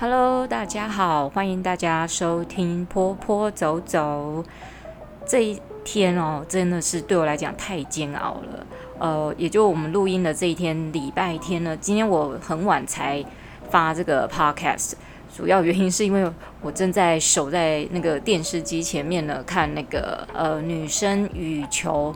Hello，大家好，欢迎大家收听坡坡走走。这一天哦，真的是对我来讲太煎熬了。呃，也就我们录音的这一天，礼拜天呢，今天我很晚才发这个 podcast，主要原因是因为我正在守在那个电视机前面呢，看那个呃女生羽球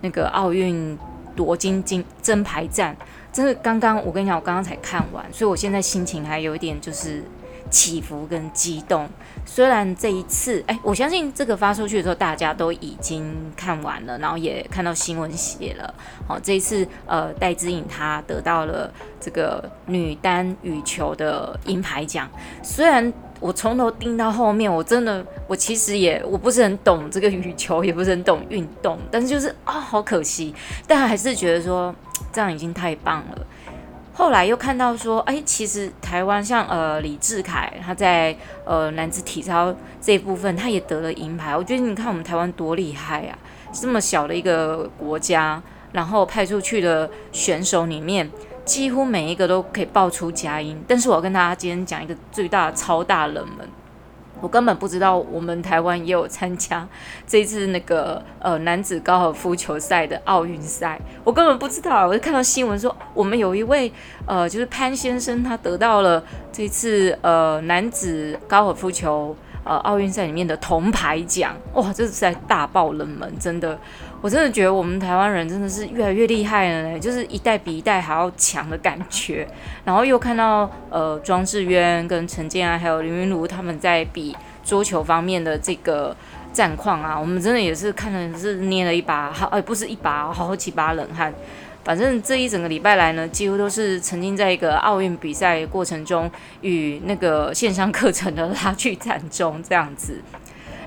那个奥运夺金金金牌战。就是，刚刚我跟你讲，我刚刚才看完，所以我现在心情还有一点就是起伏跟激动。虽然这一次，哎，我相信这个发出去的时候，大家都已经看完了，然后也看到新闻写了。好，这一次，呃，戴之颖她得到了这个女单羽球的银牌奖。虽然我从头盯到后面，我真的，我其实也我不是很懂这个羽球，也不是很懂运动，但是就是啊，好可惜，但还是觉得说。这样已经太棒了。后来又看到说，哎，其实台湾像呃李志凯，他在呃男子体操这一部分，他也得了银牌。我觉得你看我们台湾多厉害啊！这么小的一个国家，然后派出去的选手里面，几乎每一个都可以爆出佳音。但是我要跟大家今天讲一个最大的超大冷门。我根本不知道我们台湾也有参加这次那个呃男子高尔夫球赛的奥运赛，我根本不知道。我就看到新闻说，我们有一位呃就是潘先生，他得到了这次呃男子高尔夫球。呃，奥运赛里面的铜牌奖，哇，这是在大爆冷门，真的，我真的觉得我们台湾人真的是越来越厉害了呢，就是一代比一代还要强的感觉。然后又看到呃庄智渊跟陈建安还有林昀儒他们在比桌球方面的这个战况啊，我们真的也是看的是捏了一把好，哎，不是一把，好几把冷汗。反正这一整个礼拜来呢，几乎都是曾经在一个奥运比赛过程中与那个线上课程的拉锯战中这样子。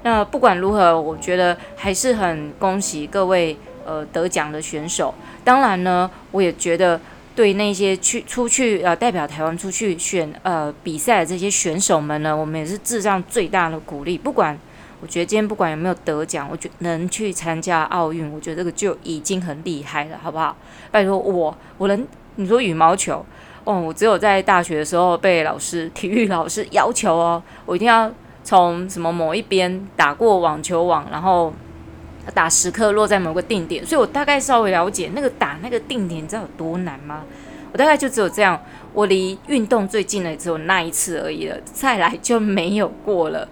那不管如何，我觉得还是很恭喜各位呃得奖的选手。当然呢，我也觉得对那些去出去呃代表台湾出去选呃比赛的这些选手们呢，我们也是致上最大的鼓励。不管。我觉得今天不管有没有得奖，我觉得能去参加奥运，我觉得这个就已经很厉害了，好不好？拜托我，我能你说羽毛球哦，我只有在大学的时候被老师体育老师要求哦，我一定要从什么某一边打过网球网，然后打时刻落在某个定点，所以我大概稍微了解那个打那个定点，你知道有多难吗？我大概就只有这样，我离运动最近的只有那一次而已了，再来就没有过了。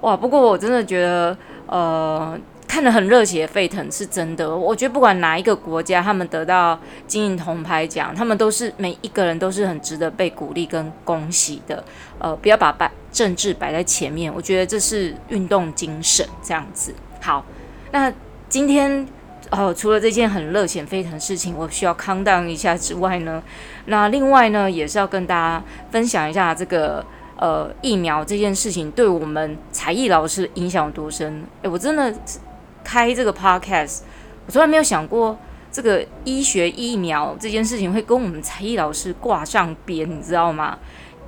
哇！不过我真的觉得，呃，看得很热血沸腾，是真的。我觉得不管哪一个国家，他们得到金银铜牌奖，他们都是每一个人都是很值得被鼓励跟恭喜的。呃，不要把摆政治摆在前面，我觉得这是运动精神这样子。好，那今天呃，除了这件很热血沸腾的事情，我需要 calm down 一下之外呢，那另外呢，也是要跟大家分享一下这个。呃，疫苗这件事情对我们才艺老师影响有多深？诶，我真的开这个 podcast，我从来没有想过这个医学疫苗这件事情会跟我们才艺老师挂上边，你知道吗？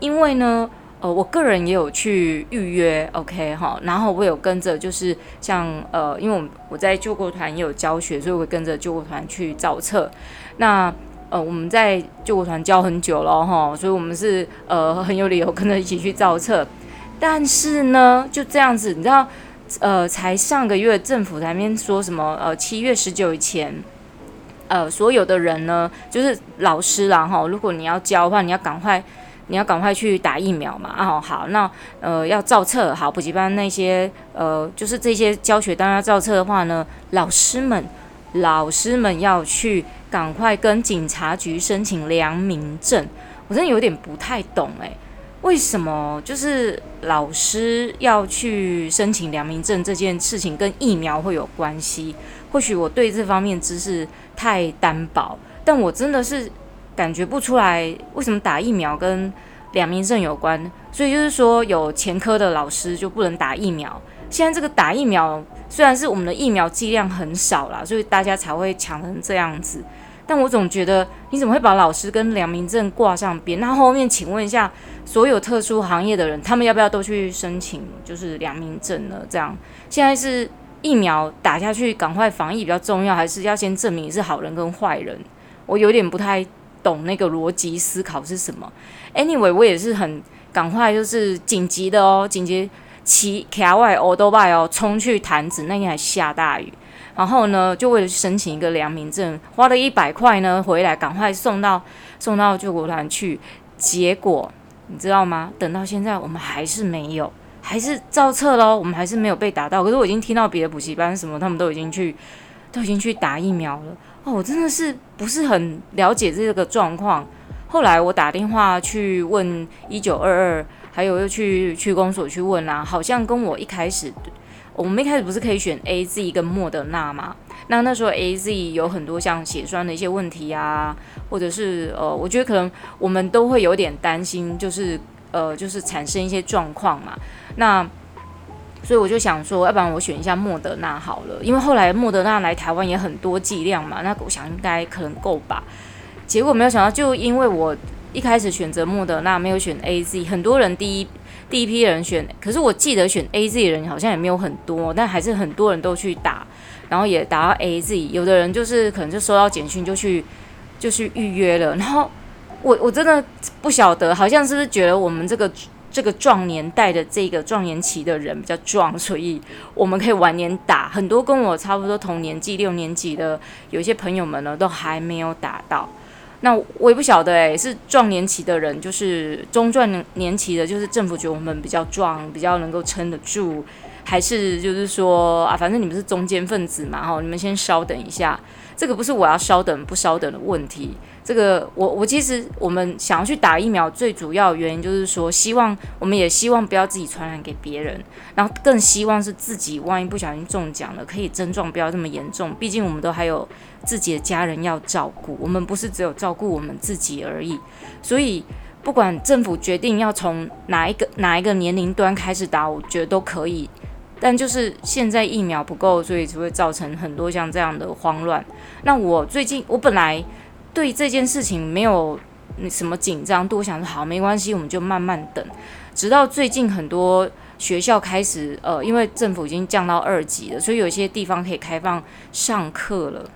因为呢，呃，我个人也有去预约，OK 哈，然后我有跟着，就是像呃，因为我我在救国团也有教学，所以我会跟着救国团去造册，那。呃，我们在救国团教很久了哈，所以我们是呃很有理由跟着一起去造册。但是呢，就这样子，你知道，呃，才上个月政府台面说什么？呃，七月十九以前，呃，所有的人呢，就是老师啦哈，如果你要教的话，你要赶快，你要赶快去打疫苗嘛。啊，好，那呃要造册，好，补习班那些呃，就是这些教学单要造册的话呢，老师们，老师们要去。赶快跟警察局申请良民证，我真的有点不太懂诶，为什么就是老师要去申请良民证这件事情跟疫苗会有关系？或许我对这方面知识太单薄，但我真的是感觉不出来为什么打疫苗跟良民证有关。所以就是说，有前科的老师就不能打疫苗。现在这个打疫苗虽然是我们的疫苗剂量很少啦，所以大家才会抢成这样子。但我总觉得，你怎么会把老师跟良民证挂上边？那后面请问一下，所有特殊行业的人，他们要不要都去申请就是良民证呢？这样现在是疫苗打下去，赶快防疫比较重要，还是要先证明你是好人跟坏人？我有点不太懂那个逻辑思考是什么。Anyway，我也是很赶快就是紧急的哦，紧急骑卡外欧多拜哦，冲去潭子，那天还下大雨，然后呢，就为了申请一个良民证，花了一百块呢，回来赶快送到送到救国团去，结果你知道吗？等到现在我们还是没有，还是照册喽，我们还是没有被打到。可是我已经听到别的补习班什么，他们都已经去都已经去打疫苗了哦，我真的是不是很了解这个状况。后来我打电话去问一九二二，还有又去区公所去问啊，好像跟我一开始，我们一开始不是可以选 A Z 跟莫德纳吗？那那时候 A Z 有很多像血栓的一些问题啊，或者是呃，我觉得可能我们都会有点担心，就是呃，就是产生一些状况嘛。那所以我就想说，要不然我选一下莫德纳好了，因为后来莫德纳来台湾也很多剂量嘛，那我想应该可能够吧。结果没有想到，就因为我一开始选择莫德纳，没有选 AZ，很多人第一第一批人选，可是我记得选 AZ 人好像也没有很多，但还是很多人都去打，然后也打到 AZ，有的人就是可能就收到简讯就去就去预约了，然后我我真的不晓得，好像是不是觉得我们这个这个壮年代的这个壮年期的人比较壮，所以我们可以晚年打，很多跟我差不多同年纪六年级的有一些朋友们呢，都还没有打到。那我也不晓得诶，是壮年期的人，就是中壮年期的，就是政府觉得我们比较壮，比较能够撑得住，还是就是说啊，反正你们是中间分子嘛，哈，你们先稍等一下。这个不是我要稍等不稍等的问题，这个我我其实我们想要去打疫苗，最主要原因就是说，希望我们也希望不要自己传染给别人，然后更希望是自己万一不小心中奖了，可以症状不要这么严重。毕竟我们都还有自己的家人要照顾，我们不是只有照顾我们自己而已。所以不管政府决定要从哪一个哪一个年龄端开始打，我觉得都可以。但就是现在疫苗不够，所以就会造成很多像这样的慌乱。那我最近我本来对这件事情没有什么紧张，度，我想说好没关系，我们就慢慢等。直到最近很多学校开始，呃，因为政府已经降到二级了，所以有些地方可以开放上课了。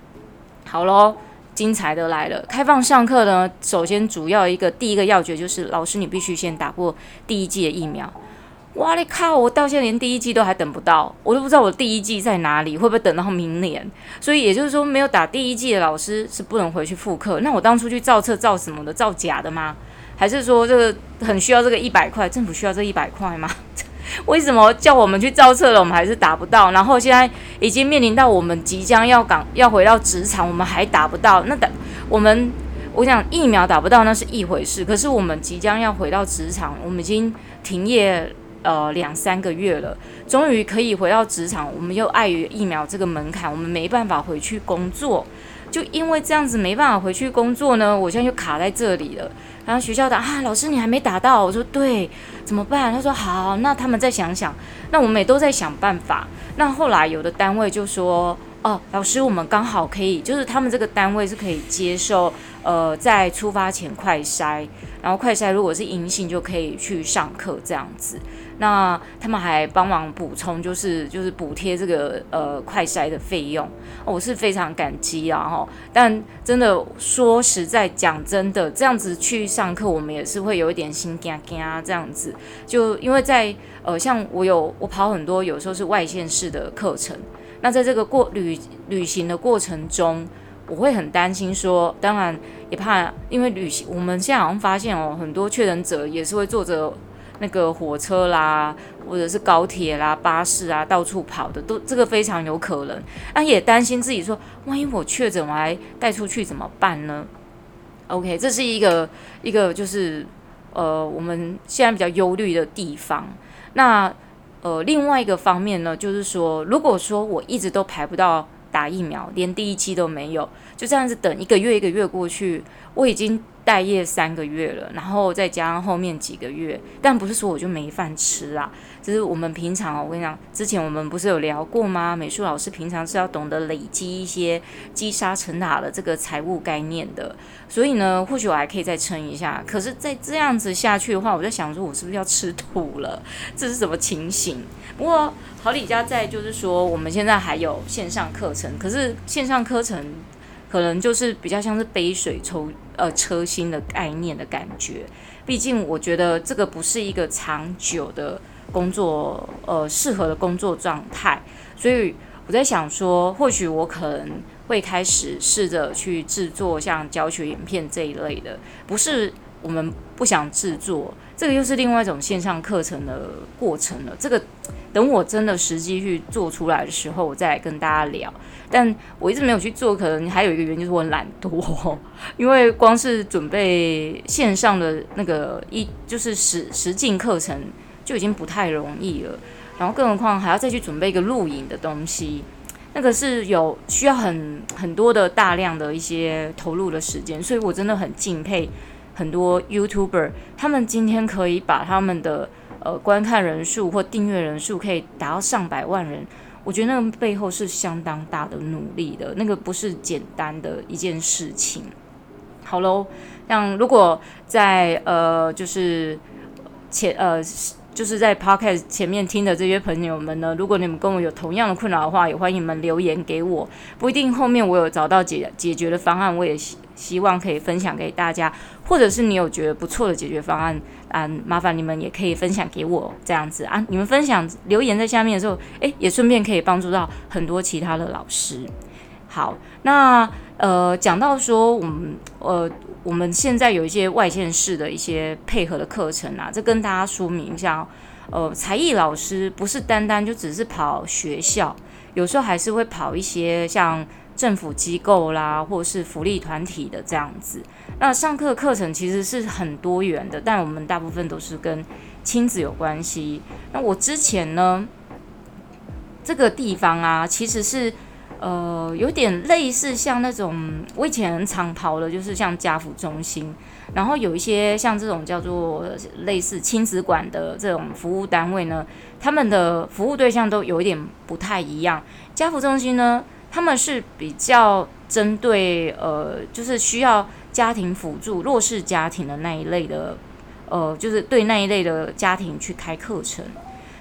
好喽，精彩的来了！开放上课呢，首先主要一个第一个要诀就是，老师你必须先打过第一剂的疫苗。哇你靠！我到现在连第一剂都还等不到，我都不知道我第一剂在哪里，会不会等到明年？所以也就是说，没有打第一剂的老师是不能回去复课。那我当初去造册造什么的？造假的吗？还是说这个很需要这个一百块？政府需要这一百块吗？为什么叫我们去造册了，我们还是打不到？然后现在已经面临到我们即将要岗要回到职场，我们还打不到？那等我们，我想疫苗打不到那是一回事，可是我们即将要回到职场，我们已经停业。呃，两三个月了，终于可以回到职场。我们又碍于疫苗这个门槛，我们没办法回去工作。就因为这样子没办法回去工作呢，我现在就卡在这里了。然后学校的啊，老师你还没打到，我说对，怎么办？他说好，那他们再想想。那我们也都在想办法。那后来有的单位就说，哦，老师我们刚好可以，就是他们这个单位是可以接受，呃，在出发前快筛，然后快筛如果是阴性就可以去上课这样子。那他们还帮忙补充，就是就是补贴这个呃快筛的费用，我是非常感激啊哈。但真的说实在讲真的，这样子去上课，我们也是会有一点心惊惊啊。这样子，就因为在呃像我有我跑很多，有时候是外县市的课程。那在这个过旅旅行的过程中，我会很担心说，当然也怕，因为旅行我们现在好像发现哦，很多确诊者也是会坐着。那个火车啦，或者是高铁啦、巴士啊，到处跑的，都这个非常有可能。啊，也担心自己说，万一我确诊，我还带出去怎么办呢？OK，这是一个一个就是呃，我们现在比较忧虑的地方。那呃，另外一个方面呢，就是说，如果说我一直都排不到打疫苗，连第一期都没有，就这样子等一个月一个月过去，我已经。待业三个月了，然后再加上后面几个月，但不是说我就没饭吃啊。就是我们平常，我跟你讲，之前我们不是有聊过吗？美术老师平常是要懂得累积一些积沙成塔的这个财务概念的。所以呢，或许我还可以再撑一下。可是再这样子下去的话，我在想说，我是不是要吃土了？这是什么情形？不过好李家在就是说，我们现在还有线上课程，可是线上课程。可能就是比较像是杯水抽呃车薪的概念的感觉。毕竟我觉得这个不是一个长久的工作，呃，适合的工作状态。所以我在想说，或许我可能会开始试着去制作像教学影片这一类的，不是我们不想制作。这个又是另外一种线上课程的过程了。这个等我真的实际去做出来的时候，我再跟大家聊。但我一直没有去做，可能还有一个原因就是我很懒惰，因为光是准备线上的那个一就是实实境课程就已经不太容易了。然后更何况还要再去准备一个录影的东西，那个是有需要很很多的大量的一些投入的时间，所以我真的很敬佩。很多 YouTuber，他们今天可以把他们的呃观看人数或订阅人数可以达到上百万人，我觉得那个背后是相当大的努力的，那个不是简单的一件事情。好喽，像如果在呃就是前呃。就是在 Podcast 前面听的这些朋友们呢，如果你们跟我有同样的困扰的话，也欢迎你们留言给我。不一定后面我有找到解解决的方案，我也希希望可以分享给大家。或者是你有觉得不错的解决方案，啊，麻烦你们也可以分享给我这样子啊。你们分享留言在下面的时候，诶，也顺便可以帮助到很多其他的老师。好，那呃，讲到说我们呃。我们现在有一些外县市的一些配合的课程啊，这跟大家说明一下，呃，才艺老师不是单单就只是跑学校，有时候还是会跑一些像政府机构啦，或是福利团体的这样子。那上课课程其实是很多元的，但我们大部分都是跟亲子有关系。那我之前呢，这个地方啊，其实是。呃，有点类似像那种我以前很常跑的，就是像家扶中心，然后有一些像这种叫做类似亲子馆的这种服务单位呢，他们的服务对象都有一点不太一样。家扶中心呢，他们是比较针对呃，就是需要家庭辅助弱势家庭的那一类的，呃，就是对那一类的家庭去开课程。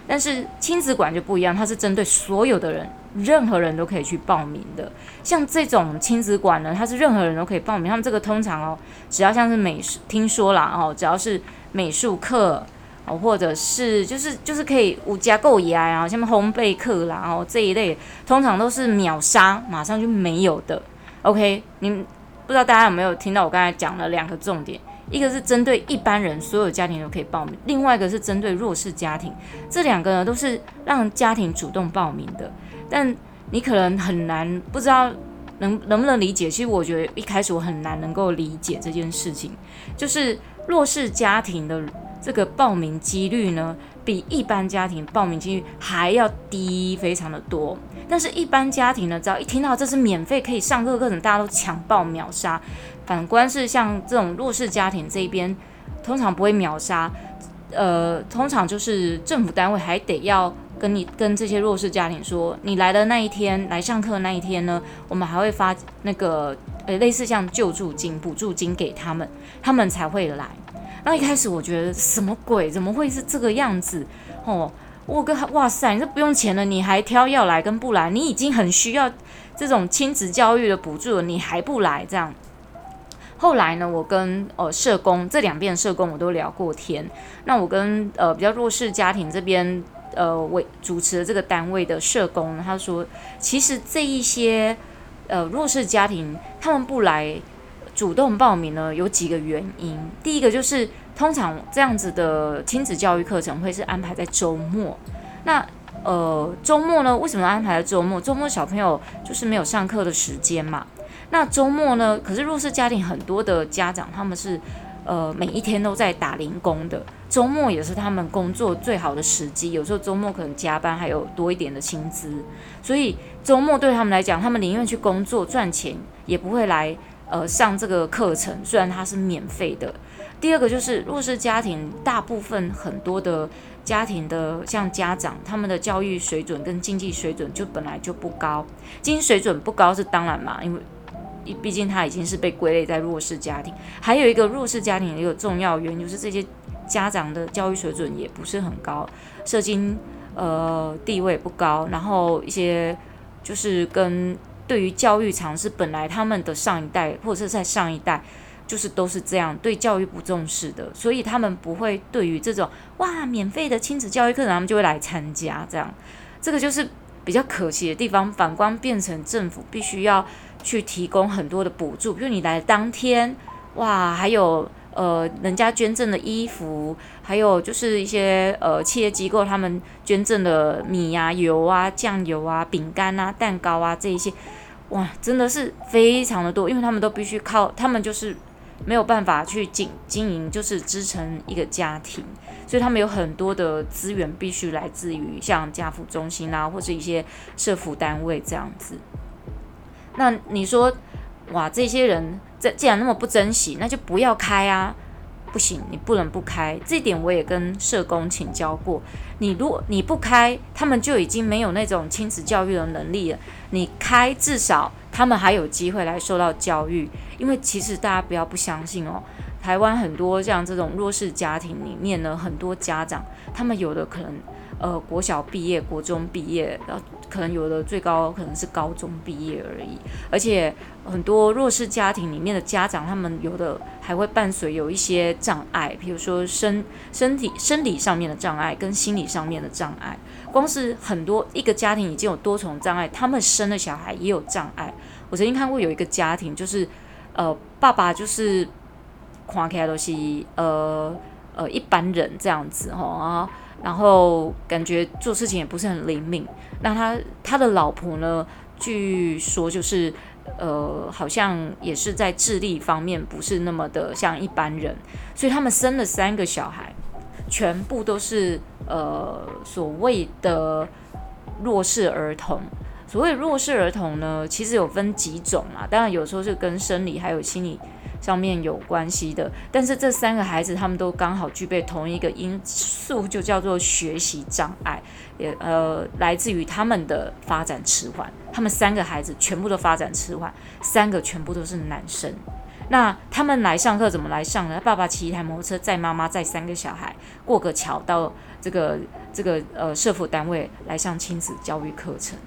但是亲子馆就不一样，它是针对所有的人。任何人都可以去报名的，像这种亲子馆呢，它是任何人都可以报名。他们这个通常哦，只要像是美术，听说啦哦，只要是美术课哦，或者是就是就是可以五加购牙啊，像烘焙课啦哦这一类，通常都是秒杀，马上就没有的。OK，你不知道大家有没有听到我刚才讲了两个重点？一个是针对一般人，所有家庭都可以报名；另外一个是针对弱势家庭，这两个呢都是让家庭主动报名的。但你可能很难不知道能能不能理解。其实我觉得一开始我很难能够理解这件事情，就是弱势家庭的这个报名几率呢，比一般家庭报名几率还要低非常的多。但是，一般家庭呢，只要一听到这是免费可以上课课程，大家都抢报秒杀。反观是像这种弱势家庭这边，通常不会秒杀，呃，通常就是政府单位还得要。跟你跟这些弱势家庭说，你来的那一天来上课那一天呢，我们还会发那个呃类似像救助金、补助金给他们，他们才会来。那一开始我觉得什么鬼？怎么会是这个样子？哦，我跟哇塞，你这不用钱了，你还挑要来跟不来？你已经很需要这种亲子教育的补助了，你还不来？这样。后来呢，我跟呃社工这两边社工我都聊过天。那我跟呃比较弱势家庭这边。呃，为主持的这个单位的社工，他说，其实这一些呃弱势家庭，他们不来主动报名呢，有几个原因。第一个就是，通常这样子的亲子教育课程会是安排在周末。那呃，周末呢，为什么安排在周末？周末小朋友就是没有上课的时间嘛。那周末呢，可是弱势家庭很多的家长，他们是。呃，每一天都在打零工的，周末也是他们工作最好的时机。有时候周末可能加班，还有多一点的薪资，所以周末对他们来讲，他们宁愿去工作赚钱，也不会来呃上这个课程，虽然它是免费的。第二个就是弱势家庭，大部分很多的家庭的像家长，他们的教育水准跟经济水准就本来就不高，经济水准不高是当然嘛，因为。毕竟他已经是被归类在弱势家庭，还有一个弱势家庭的一个重要原因就是这些家长的教育水准也不是很高，社经呃地位不高，然后一些就是跟对于教育常识，本来他们的上一代或者是在上一代，就是都是这样，对教育不重视的，所以他们不会对于这种哇免费的亲子教育课程，他们就会来参加。这样，这个就是比较可惜的地方。反观变成政府必须要去提供很多的补助，比如你来当天，哇，还有。呃，人家捐赠的衣服，还有就是一些呃企业机构他们捐赠的米啊、油啊、酱油啊、饼干啊、蛋糕啊这一些，哇，真的是非常的多，因为他们都必须靠，他们就是没有办法去经经营，就是支撑一个家庭，所以他们有很多的资源必须来自于像家扶中心啊，或者一些社福单位这样子。那你说？哇，这些人这既然那么不珍惜，那就不要开啊！不行，你不能不开。这点我也跟社工请教过。你如果你不开，他们就已经没有那种亲子教育的能力了。你开，至少他们还有机会来受到教育。因为其实大家不要不相信哦，台湾很多像这种弱势家庭里面呢，很多家长他们有的可能呃国小毕业、国中毕业，然后可能有的最高可能是高中毕业而已，而且。很多弱势家庭里面的家长，他们有的还会伴随有一些障碍，比如说身身体生理上面的障碍跟心理上面的障碍。光是很多一个家庭已经有多重障碍，他们生的小孩也有障碍。我曾经看过有一个家庭，就是呃爸爸就是看起来都是呃呃一般人这样子哈，然后然后感觉做事情也不是很灵敏。那他他的老婆呢，据说就是。呃，好像也是在智力方面不是那么的像一般人，所以他们生了三个小孩，全部都是呃所谓的弱势儿童。所谓弱势儿童呢，其实有分几种啊，当然有时候是跟生理还有心理。上面有关系的，但是这三个孩子他们都刚好具备同一个因素，就叫做学习障碍，也呃来自于他们的发展迟缓。他们三个孩子全部都发展迟缓，三个全部都是男生。那他们来上课怎么来上呢？爸爸骑一台摩托车载妈妈载三个小孩过个桥到这个这个呃社福单位来上亲子教育课程。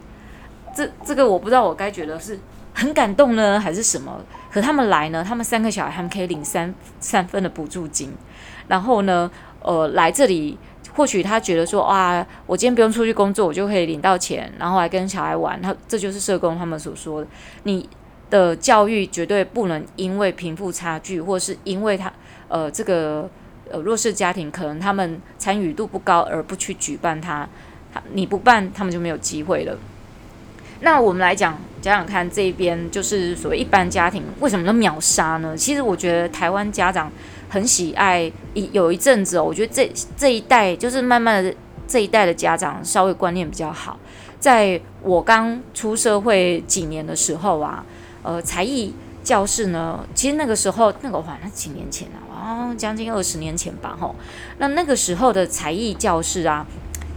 这这个我不知道我该觉得是。很感动呢，还是什么？可他们来呢？他们三个小孩，他们可以领三三份的补助金。然后呢，呃，来这里，或许他觉得说，啊，我今天不用出去工作，我就可以领到钱，然后来跟小孩玩。他这就是社工他们所说的，你的教育绝对不能因为贫富差距，或是因为他呃这个呃弱势家庭可能他们参与度不高而不去举办它。他你不办，他们就没有机会了。那我们来讲讲讲看，这边就是所谓一般家庭为什么能秒杀呢？其实我觉得台湾家长很喜爱一有一阵子哦，我觉得这这一代就是慢慢的这一代的家长稍微观念比较好。在我刚出社会几年的时候啊，呃，才艺教室呢，其实那个时候那个话那几年前啊，哦，将近二十年前吧，吼，那那个时候的才艺教室啊。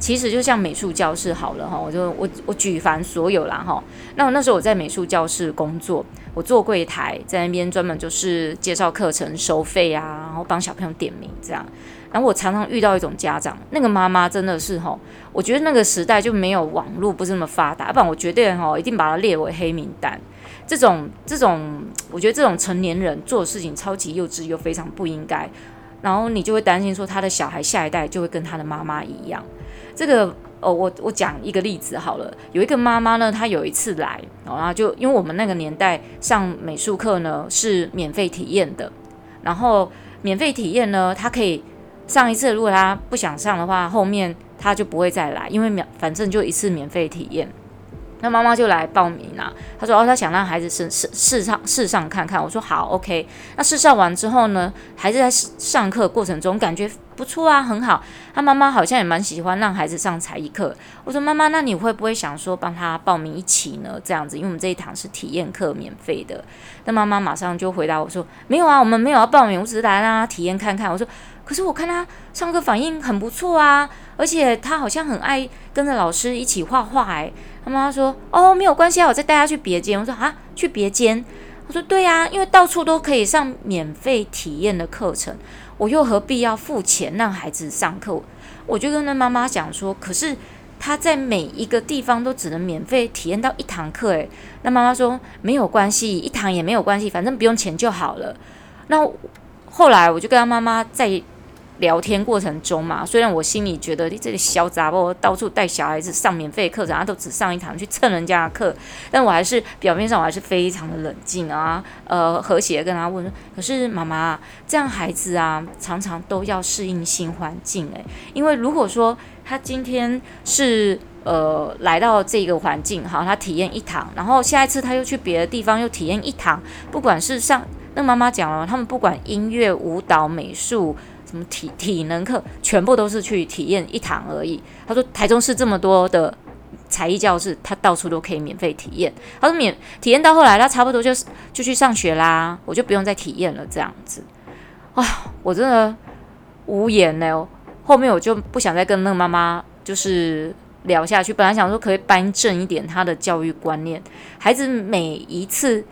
其实就像美术教室好了哈，我就我我举凡所有啦哈。那我那时候我在美术教室工作，我做柜台，在那边专门就是介绍课程、收费啊，然后帮小朋友点名这样。然后我常常遇到一种家长，那个妈妈真的是哈，我觉得那个时代就没有网络，不是那么发达，不然我绝对哈一定把它列为黑名单。这种这种，我觉得这种成年人做事情超级幼稚又非常不应该。然后你就会担心说，他的小孩下一代就会跟他的妈妈一样。这个哦，我我讲一个例子好了。有一个妈妈呢，她有一次来，然后就因为我们那个年代上美术课呢是免费体验的，然后免费体验呢，她可以上一次，如果她不想上的话，后面她就不会再来，因为免反正就一次免费体验。那妈妈就来报名啦。她说：“哦，她想让孩子试试试上试上看看。”我说：“好，OK。”那试上完之后呢，孩子在上课过程中感觉不错啊，很好。他妈妈好像也蛮喜欢让孩子上才艺课。我说：“妈妈，那你会不会想说帮他报名一起呢？这样子，因为我们这一堂是体验课，免费的。”那妈妈马上就回答我说：“没有啊，我们没有要报名，我只是来让他体验看看。”我说。可是我看他上课反应很不错啊，而且他好像很爱跟着老师一起画画哎。他妈妈说：“哦，没有关系啊，我再带他去别间。”我说：“啊，去别间？”我说：“对呀，因为到处都可以上免费体验的课程，我又何必要付钱让孩子上课？”我就跟那妈妈讲说：“可是他在每一个地方都只能免费体验到一堂课，诶，那妈妈说没有关系，一堂也没有关系，反正不用钱就好了。那后来我就跟他妈妈在。聊天过程中嘛，虽然我心里觉得你这个小杂货到处带小孩子上免费课程，他都只上一堂去蹭人家的课，但我还是表面上我还是非常的冷静啊，呃，和谐跟他问，可是妈妈，这样孩子啊，常常都要适应新环境诶，因为如果说他今天是呃来到这个环境，好，他体验一堂，然后下一次他又去别的地方又体验一堂，不管是上那妈妈讲了，他们不管音乐、舞蹈、美术。什么体体能课，全部都是去体验一堂而已。他说台中市这么多的才艺教室，他到处都可以免费体验。他说免体验到后来，他差不多就就去上学啦，我就不用再体验了。这样子啊，我真的无言了。后面我就不想再跟那个妈妈就是聊下去。本来想说可以扳正一点他的教育观念，孩子每一次。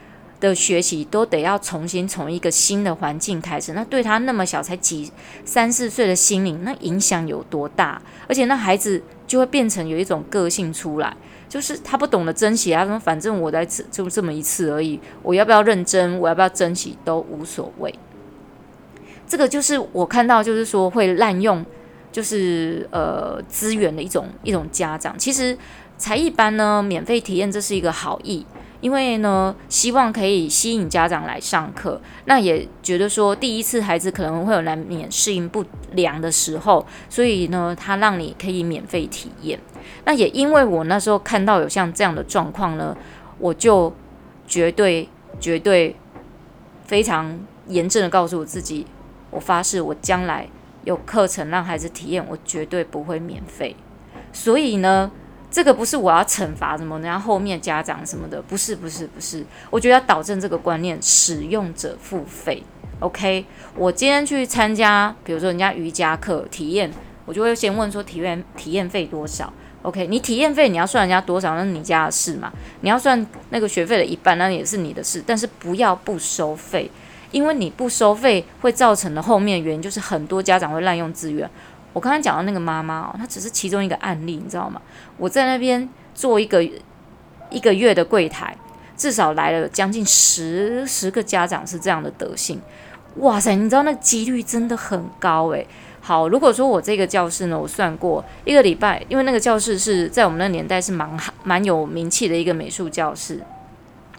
的学习都得要重新从一个新的环境开始，那对他那么小，才几三四岁的心灵，那影响有多大？而且那孩子就会变成有一种个性出来，就是他不懂得珍惜，他说反正我在就这么一次而已，我要不要认真，我要不要珍惜都无所谓。这个就是我看到，就是说会滥用，就是呃资源的一种一种家长。其实才艺班呢，免费体验，这是一个好意。因为呢，希望可以吸引家长来上课，那也觉得说第一次孩子可能会有难免适应不良的时候，所以呢，他让你可以免费体验。那也因为我那时候看到有像这样的状况呢，我就绝对绝对非常严正的告诉我自己，我发誓我将来有课程让孩子体验，我绝对不会免费。所以呢。这个不是我要惩罚什么，然后后面家长什么的，不是，不是，不是。我觉得要导正这个观念，使用者付费。OK，我今天去参加，比如说人家瑜伽课体验，我就会先问说体验体验费多少？OK，你体验费你要算人家多少，那是你家的事嘛。你要算那个学费的一半，那也是你的事。但是不要不收费，因为你不收费会造成的后面原因就是很多家长会滥用资源。我刚刚讲的那个妈妈哦，她只是其中一个案例，你知道吗？我在那边做一个一个月的柜台，至少来了将近十十个家长是这样的德性。哇塞，你知道那几率真的很高诶。好，如果说我这个教室呢，我算过一个礼拜，因为那个教室是在我们那年代是蛮蛮有名气的一个美术教室，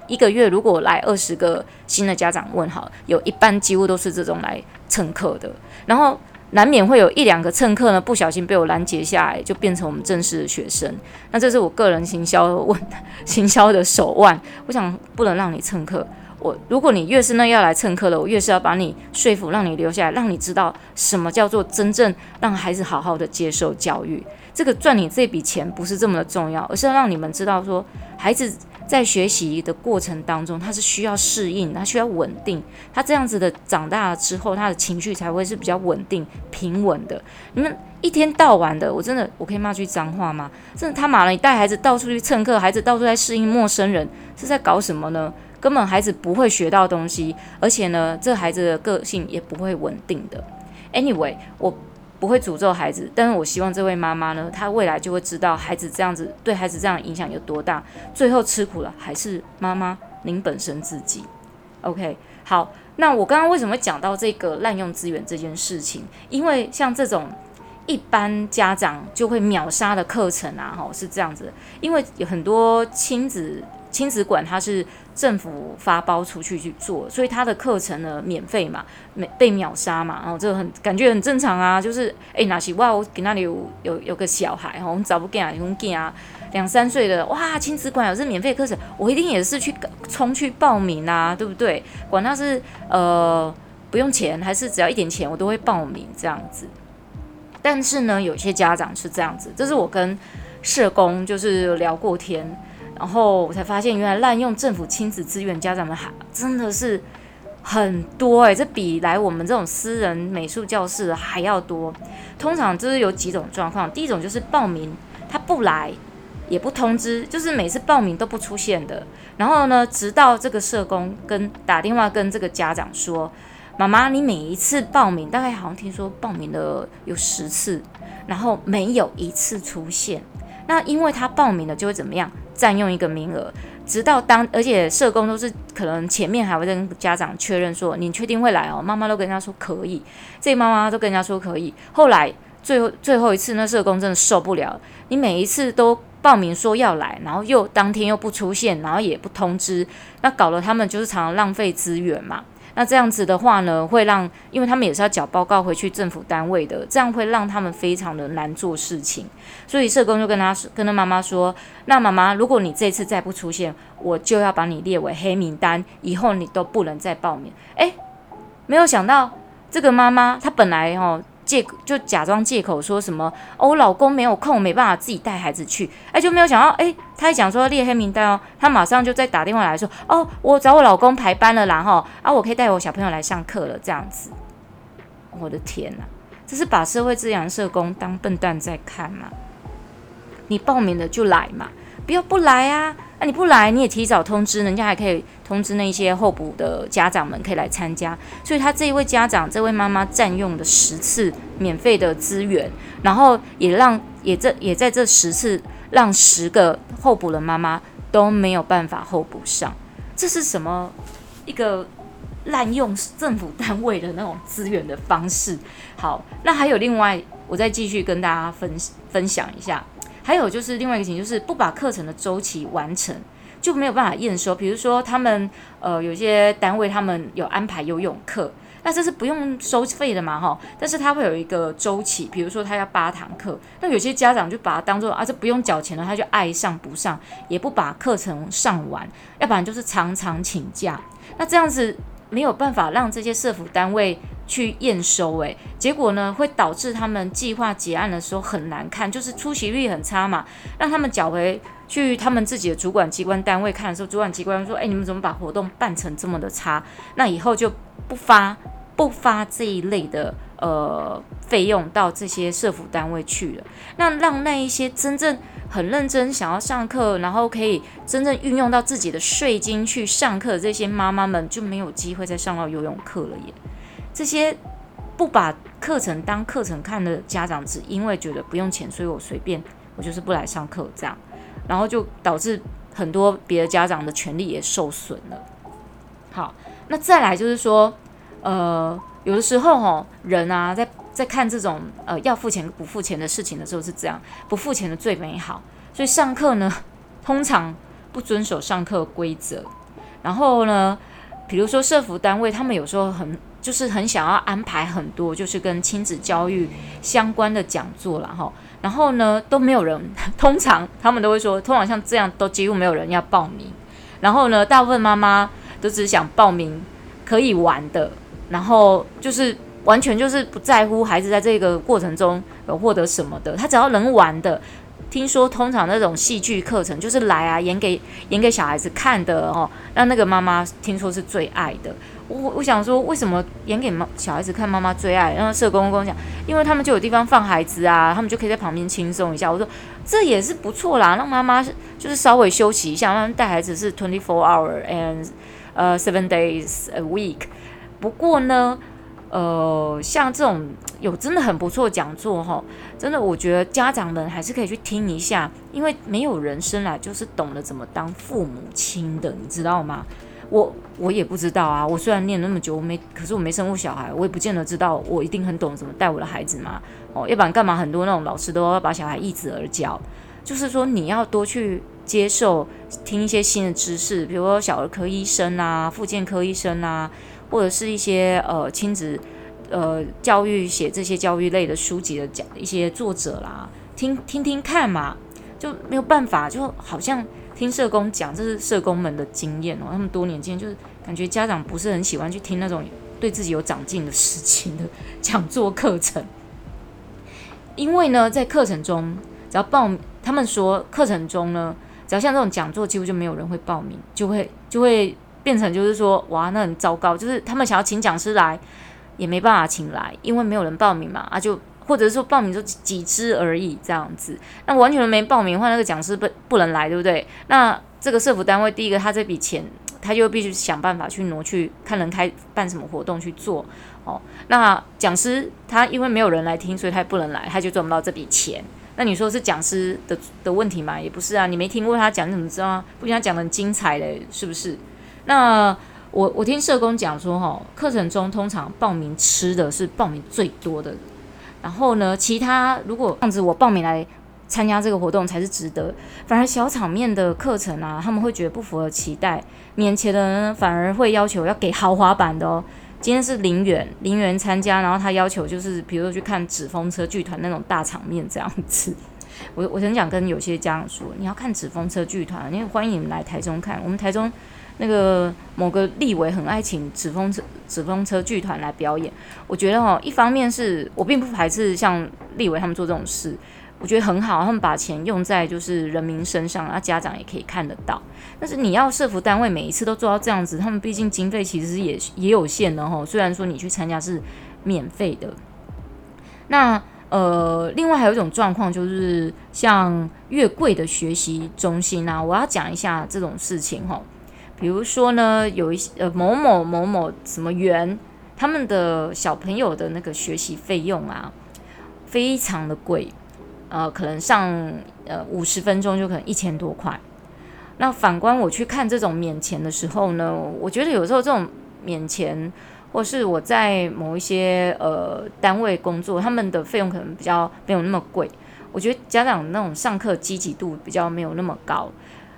一个月如果来二十个新的家长问好，有一半几乎都是这种来蹭课的，然后。难免会有一两个蹭课呢，不小心被我拦截下来，就变成我们正式的学生。那这是我个人行销问行销的手腕。我想不能让你蹭课。我如果你越是那要来蹭课的，我越是要把你说服，让你留下来，让你知道什么叫做真正让孩子好好的接受教育。这个赚你这笔钱不是这么的重要，而是要让你们知道说孩子。在学习的过程当中，他是需要适应，他需要稳定，他这样子的长大了之后，他的情绪才会是比较稳定、平稳的。你们一天到晚的，我真的，我可以骂句脏话吗？真的他妈了，你带孩子到处去蹭课，孩子到处在适应陌生人，是在搞什么呢？根本孩子不会学到东西，而且呢，这孩子的个性也不会稳定的。Anyway，我。不会诅咒孩子，但是我希望这位妈妈呢，她未来就会知道孩子这样子对孩子这样影响有多大，最后吃苦了还是妈妈您本身自己。OK，好，那我刚刚为什么讲到这个滥用资源这件事情？因为像这种一般家长就会秒杀的课程啊，吼，是这样子，因为有很多亲子。亲子馆它是政府发包出去去做，所以他的课程呢免费嘛，没被秒杀嘛，然后这个很感觉很正常啊，就是诶，那是哇，我给那里有有有个小孩哈，我们找不见啊，用见啊，两三岁的哇，亲子馆有这免费课程，我一定也是去冲去报名啊，对不对？管他是呃不用钱还是只要一点钱，我都会报名这样子。但是呢，有些家长是这样子，这是我跟社工就是聊过天。然后我才发现，原来滥用政府亲子资源，家长们还真的是很多诶，这比来我们这种私人美术教室还要多。通常就是有几种状况，第一种就是报名他不来，也不通知，就是每次报名都不出现的。然后呢，直到这个社工跟打电话跟这个家长说：“妈妈，你每一次报名，大概好像听说报名了有十次，然后没有一次出现。”那因为他报名了，就会怎么样占用一个名额，直到当而且社工都是可能前面还会跟家长确认说，你确定会来哦？妈妈都跟人家说可以，这妈妈都跟人家说可以。后来最后最后一次，那社工真的受不了，你每一次都报名说要来，然后又当天又不出现，然后也不通知，那搞得他们就是常常浪费资源嘛。那这样子的话呢，会让，因为他们也是要缴报告回去政府单位的，这样会让他们非常的难做事情。所以社工就跟他跟他妈妈说：“那妈妈，如果你这次再不出现，我就要把你列为黑名单，以后你都不能再报名。”诶，没有想到这个妈妈，她本来哦。借就假装借口说什么哦，我老公没有空，没办法自己带孩子去，哎，就没有想到，哎，他一讲说列黑名单哦，他马上就再打电话来说，哦，我找我老公排班了然后，啊，我可以带我小朋友来上课了，这样子，我的天哪，这是把社会资源社工当笨蛋在看吗？你报名了就来嘛，不要不来啊。那、啊、你不来，你也提早通知，人家还可以通知那些候补的家长们可以来参加。所以他这一位家长，这位妈妈占用了十次免费的资源，然后也让也这也在这十次让十个候补的妈妈都没有办法候补上。这是什么一个滥用政府单位的那种资源的方式？好，那还有另外，我再继续跟大家分分享一下。还有就是另外一个情况，就是不把课程的周期完成，就没有办法验收。比如说他们呃有些单位他们有安排游泳课，那这是不用收费的嘛哈，但是他会有一个周期，比如说他要八堂课，那有些家长就把它当做啊这不用缴钱了，他就爱上不上，也不把课程上完，要不然就是常常请假，那这样子。没有办法让这些社府单位去验收，诶，结果呢会导致他们计划结案的时候很难看，就是出席率很差嘛。让他们缴回去他们自己的主管机关单位看的时候，主管机关说：“诶，你们怎么把活动办成这么的差？那以后就不发不发这一类的呃费用到这些社福单位去了。那让那一些真正。”很认真想要上课，然后可以真正运用到自己的税金去上课的这些妈妈们就没有机会再上到游泳课了耶。这些不把课程当课程看的家长，只因为觉得不用钱，所以我随便，我就是不来上课这样，然后就导致很多别的家长的权利也受损了。好，那再来就是说，呃，有的时候哦，人啊在。在看这种呃要付钱不付钱的事情的时候是这样，不付钱的最美好。所以上课呢，通常不遵守上课规则。然后呢，比如说社福单位，他们有时候很就是很想要安排很多就是跟亲子教育相关的讲座了哈。然后呢都没有人，通常他们都会说，通常像这样都几乎没有人要报名。然后呢，大部分妈妈都只想报名可以玩的，然后就是。完全就是不在乎孩子在这个过程中有获得什么的，他只要能玩的。听说通常那种戏剧课程就是来啊演给演给小孩子看的哦，那那个妈妈听说是最爱的。我我想说，为什么演给妈小孩子看妈妈最爱？然后社工跟我讲，因为他们就有地方放孩子啊，他们就可以在旁边轻松一下。我说这也是不错啦，让妈妈就是稍微休息一下。他们带孩子是 twenty four hour and 呃 seven days a week。不过呢。呃，像这种有真的很不错讲座哈，真的我觉得家长们还是可以去听一下，因为没有人生来就是懂得怎么当父母亲的，你知道吗？我我也不知道啊，我虽然念那么久，我没，可是我没生过小孩，我也不见得知道我一定很懂怎么带我的孩子嘛。哦，要不然干嘛很多那种老师都要把小孩易子而教？就是说你要多去接受听一些新的知识，比如说小儿科医生啊，复健科医生啊。或者是一些呃亲子呃教育写这些教育类的书籍的讲一些作者啦，听听听看嘛，就没有办法，就好像听社工讲，这是社工们的经验哦，他们多年经验，就是感觉家长不是很喜欢去听那种对自己有长进的事情的讲座课程，因为呢，在课程中只要报，他们说课程中呢，只要像这种讲座，几乎就没有人会报名，就会就会。变成就是说，哇，那很糟糕。就是他们想要请讲师来，也没办法请来，因为没有人报名嘛。啊就，或者是说报名就几只而已这样子。那完全没报名的话，那个讲师不不能来，对不对？那这个社福单位，第一个他这笔钱，他就必须想办法去挪去看能开办什么活动去做哦。那讲师他因为没有人来听，所以他也不能来，他就赚不到这笔钱。那你说是讲师的的问题吗？也不是啊，你没听过他讲，你怎么知道？不仅他讲得很精彩嘞，是不是？那我我听社工讲说，哈，课程中通常报名吃的是报名最多的，然后呢，其他如果这样子我报名来参加这个活动才是值得，反而小场面的课程啊，他们会觉得不符合期待，免钱的人反而会要求要给豪华版的哦。今天是零元，零元参加，然后他要求就是，比如说去看纸风车剧团那种大场面这样子。我我很想跟有些家长说，你要看纸风车剧团，因为欢迎你们来台中看。我们台中那个某个立委很爱请纸风车纸风车剧团来表演。我觉得哈，一方面是我并不排斥像立委他们做这种事。我觉得很好，他们把钱用在就是人民身上，那家长也可以看得到。但是你要社服单位每一次都做到这样子，他们毕竟经费其实也也有限的吼。虽然说你去参加是免费的，那呃，另外还有一种状况就是像越贵的学习中心啊，我要讲一下这种事情吼。比如说呢，有一些呃某某某某什么园，他们的小朋友的那个学习费用啊，非常的贵。呃，可能上呃五十分钟就可能一千多块。那反观我去看这种免钱的时候呢，我觉得有时候这种免钱，或是我在某一些呃单位工作，他们的费用可能比较没有那么贵。我觉得家长那种上课积极度比较没有那么高。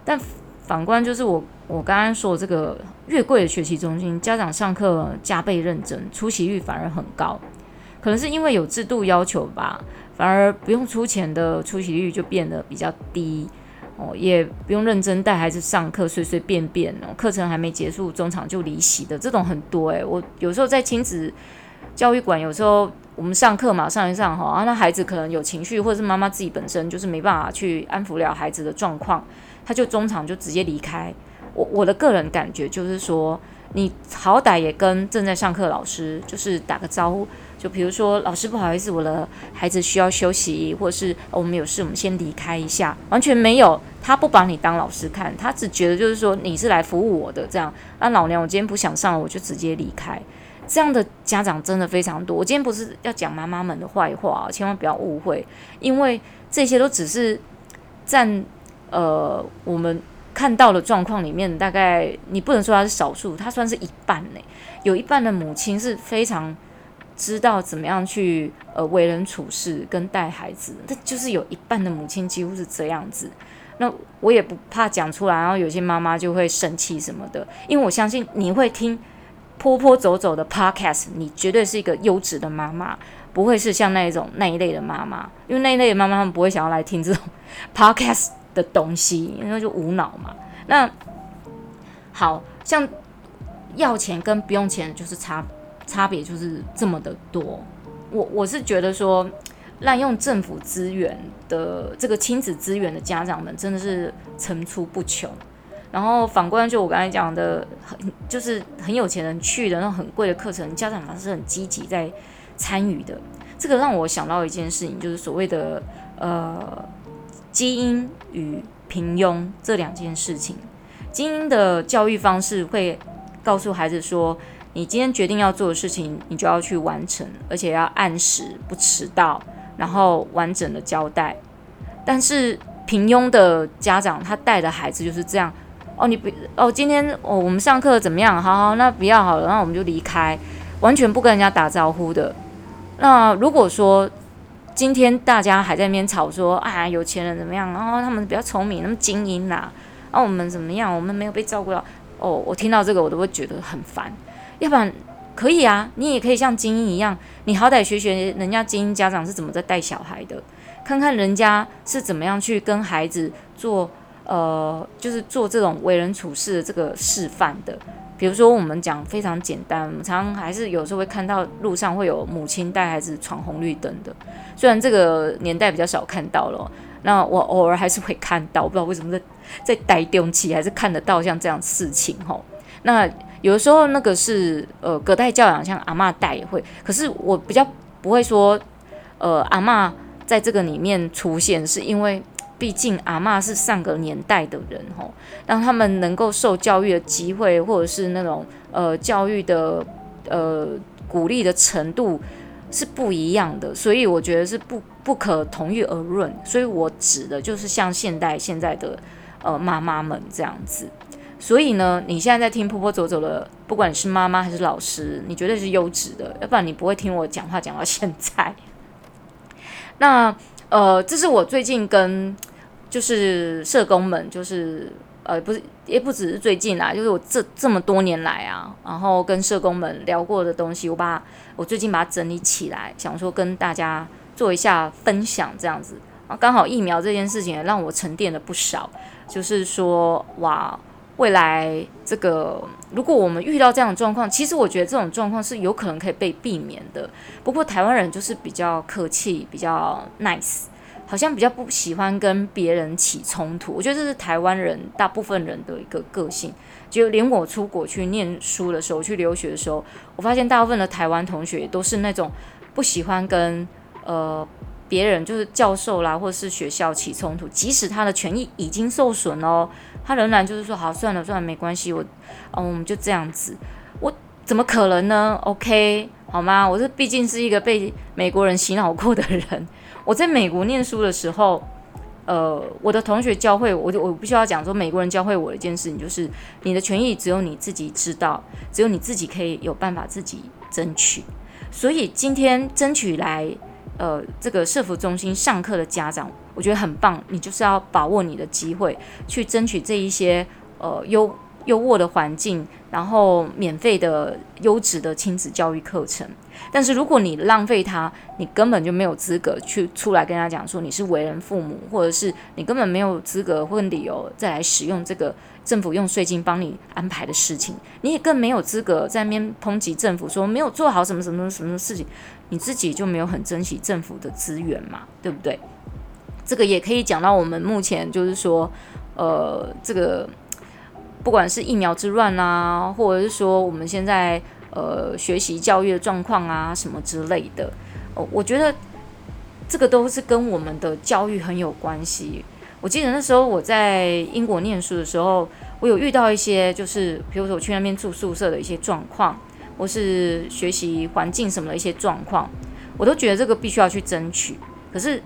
但反观就是我我刚刚说这个越贵的学习中心，家长上课加倍认真，出席率反而很高。可能是因为有制度要求吧。反而不用出钱的出席率就变得比较低哦，也不用认真带孩子上课，随随便便哦，课程还没结束，中场就离席的这种很多诶、我有时候在亲子教育馆，有时候我们上课嘛，上一上哈，那孩子可能有情绪，或者是妈妈自己本身就是没办法去安抚了孩子的状况，他就中场就直接离开。我我的个人感觉就是说，你好歹也跟正在上课老师就是打个招呼。就比如说，老师不好意思，我的孩子需要休息，或是我们有事，我们先离开一下。完全没有，他不把你当老师看，他只觉得就是说你是来服务我的这样。那老娘我今天不想上了，我就直接离开。这样的家长真的非常多。我今天不是要讲妈妈们的坏话，千万不要误会，因为这些都只是占呃我们看到的状况里面，大概你不能说他是少数，他算是一半呢。有一半的母亲是非常。知道怎么样去呃为人处事跟带孩子，那就是有一半的母亲几乎是这样子。那我也不怕讲出来，然后有些妈妈就会生气什么的，因为我相信你会听坡坡走走的 podcast，你绝对是一个优质的妈妈，不会是像那一种那一类的妈妈，因为那一类的妈妈他们不会想要来听这种 podcast 的东西，因为就无脑嘛。那好像要钱跟不用钱就是差。差别就是这么的多，我我是觉得说，滥用政府资源的这个亲子资源的家长们真的是层出不穷。然后反观就我刚才讲的，很就是很有钱人去的那种很贵的课程，家长反是很积极在参与的。这个让我想到一件事情，就是所谓的呃基因与平庸这两件事情。精英的教育方式会告诉孩子说。你今天决定要做的事情，你就要去完成，而且要按时不迟到，然后完整的交代。但是平庸的家长，他带的孩子就是这样。哦，你不哦，今天哦，我们上课怎么样？好好，那不要好了，那我们就离开，完全不跟人家打招呼的。那如果说今天大家还在那边吵说，啊，有钱人怎么样？然后他们比较聪明，那么精英啦，啊，我们怎么样？我们没有被照顾到。哦，我听到这个，我都会觉得很烦。要不然可以啊，你也可以像精英一样，你好歹学学人家精英家长是怎么在带小孩的，看看人家是怎么样去跟孩子做，呃，就是做这种为人处事的这个示范的。比如说我们讲非常简单，常常还是有时候会看到路上会有母亲带孩子闯红绿灯的，虽然这个年代比较少看到了，那我偶尔还是会看到，不知道为什么在在带动期还是看得到像这样事情吼，那。有的时候那个是呃隔代教养，像阿嬷带也会，可是我比较不会说，呃阿嬷在这个里面出现，是因为毕竟阿嬷是上个年代的人吼，让他们能够受教育的机会，或者是那种呃教育的呃鼓励的程度，是不一样的，所以我觉得是不不可同日而论。所以我指的就是像现代现在的呃妈妈们这样子。所以呢，你现在在听波波走走的，不管你是妈妈还是老师，你绝对是优质的，要不然你不会听我讲话讲到现在。那呃，这是我最近跟就是社工们，就是呃，不是也不只是最近啦，就是我这这么多年来啊，然后跟社工们聊过的东西，我把我最近把它整理起来，想说跟大家做一下分享，这样子啊，刚好疫苗这件事情也让我沉淀了不少，就是说哇。未来这个，如果我们遇到这样的状况，其实我觉得这种状况是有可能可以被避免的。不过台湾人就是比较客气，比较 nice，好像比较不喜欢跟别人起冲突。我觉得这是台湾人大部分人的一个个性。就连我出国去念书的时候，去留学的时候，我发现大部分的台湾同学都是那种不喜欢跟呃。别人就是教授啦，或者是学校起冲突，即使他的权益已经受损哦，他仍然就是说好，算了算了，没关系，我，嗯，我们就这样子，我怎么可能呢？OK，好吗？我这毕竟是一个被美国人洗脑过的人。我在美国念书的时候，呃，我的同学教会我，我我必须要讲说，美国人教会我的一件事情就是，你的权益只有你自己知道，只有你自己可以有办法自己争取。所以今天争取来。呃，这个社福中心上课的家长，我觉得很棒。你就是要把握你的机会，去争取这一些呃优优渥的环境，然后免费的优质的亲子教育课程。但是如果你浪费它，你根本就没有资格去出来跟他讲说你是为人父母，或者是你根本没有资格或理由再来使用这个政府用税金帮你安排的事情。你也更没有资格在那边抨击政府说没有做好什么什么什么事情。你自己就没有很珍惜政府的资源嘛，对不对？这个也可以讲到我们目前就是说，呃，这个不管是疫苗之乱啊，或者是说我们现在呃学习教育的状况啊什么之类的，呃，我觉得这个都是跟我们的教育很有关系。我记得那时候我在英国念书的时候，我有遇到一些就是，比如说我去那边住宿舍的一些状况。或是学习环境什么的一些状况，我都觉得这个必须要去争取。可是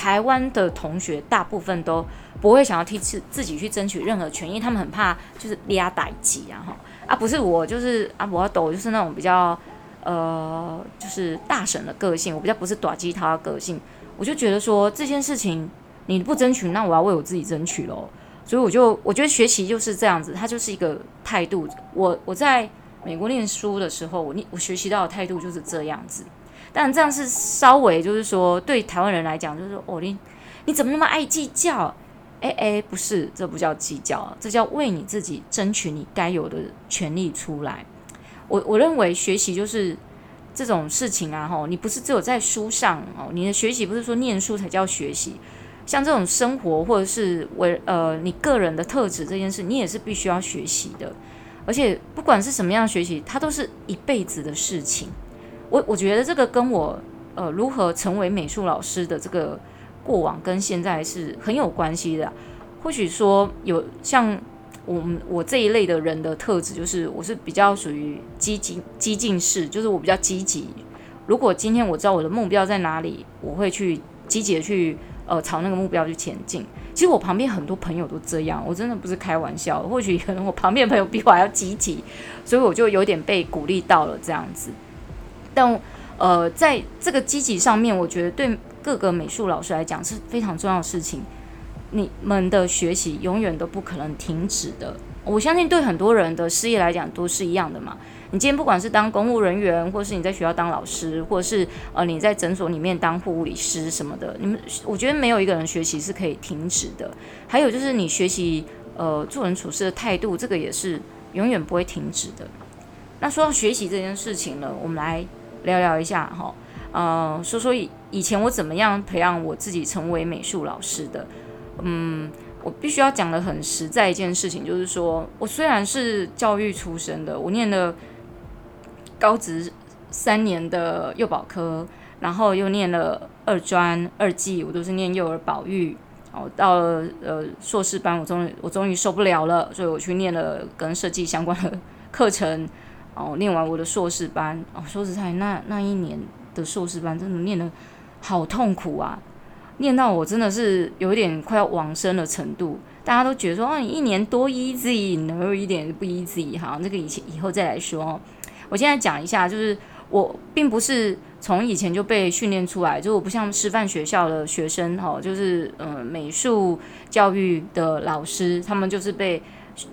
台湾的同学大部分都不会想要替自自己去争取任何权益，他们很怕就是压代志啊哈啊，不是我就是啊，我要抖就是那种比较呃就是大神的个性，我比较不是短鸡他的个性，我就觉得说这件事情你不争取，那我要为我自己争取喽。所以我就我觉得学习就是这样子，它就是一个态度。我我在。美国念书的时候，我念我学习到的态度就是这样子，但这样是稍微就是说对台湾人来讲，就是说哦，你你怎么那么爱计较？哎哎，不是，这不叫计较，这叫为你自己争取你该有的权利出来。我我认为学习就是这种事情啊，吼，你不是只有在书上哦，你的学习不是说念书才叫学习，像这种生活或者是为呃你个人的特质这件事，你也是必须要学习的。而且不管是什么样学习，它都是一辈子的事情。我我觉得这个跟我呃如何成为美术老师的这个过往跟现在是很有关系的。或许说有像我们我这一类的人的特质，就是我是比较属于积极激进式，就是我比较积极。如果今天我知道我的目标在哪里，我会去积极的去呃朝那个目标去前进。其实我旁边很多朋友都这样，我真的不是开玩笑。或许可能我旁边朋友比我还要积极，所以我就有点被鼓励到了这样子。但呃，在这个积极上面，我觉得对各个美术老师来讲是非常重要的事情。你们的学习永远都不可能停止的。我相信对很多人的事业来讲都是一样的嘛。你今天不管是当公务人员，或是你在学校当老师，或是呃你在诊所里面当护理师什么的，你们我觉得没有一个人学习是可以停止的。还有就是你学习呃做人处事的态度，这个也是永远不会停止的。那说到学习这件事情呢，我们来聊聊一下哈，呃说说以以前我怎么样培养我自己成为美术老师的。嗯，我必须要讲的很实在一件事情，就是说我虽然是教育出身的，我念了。高职三年的幼保科，然后又念了二专二技，我都是念幼儿保育。哦，到了呃硕士班，我终于我终于受不了了，所以我去念了跟设计相关的课程。哦，念完我的硕士班，哦，说实在，那那一年的硕士班，真的念得好痛苦啊，念到我真的是有一点快要往生的程度。大家都觉得说，哦，你一年多 easy，哪有一点不 easy？哈，这个以前以后再来说。我现在讲一下，就是我并不是从以前就被训练出来，就我不像师范学校的学生，哈，就是呃美术教育的老师，他们就是被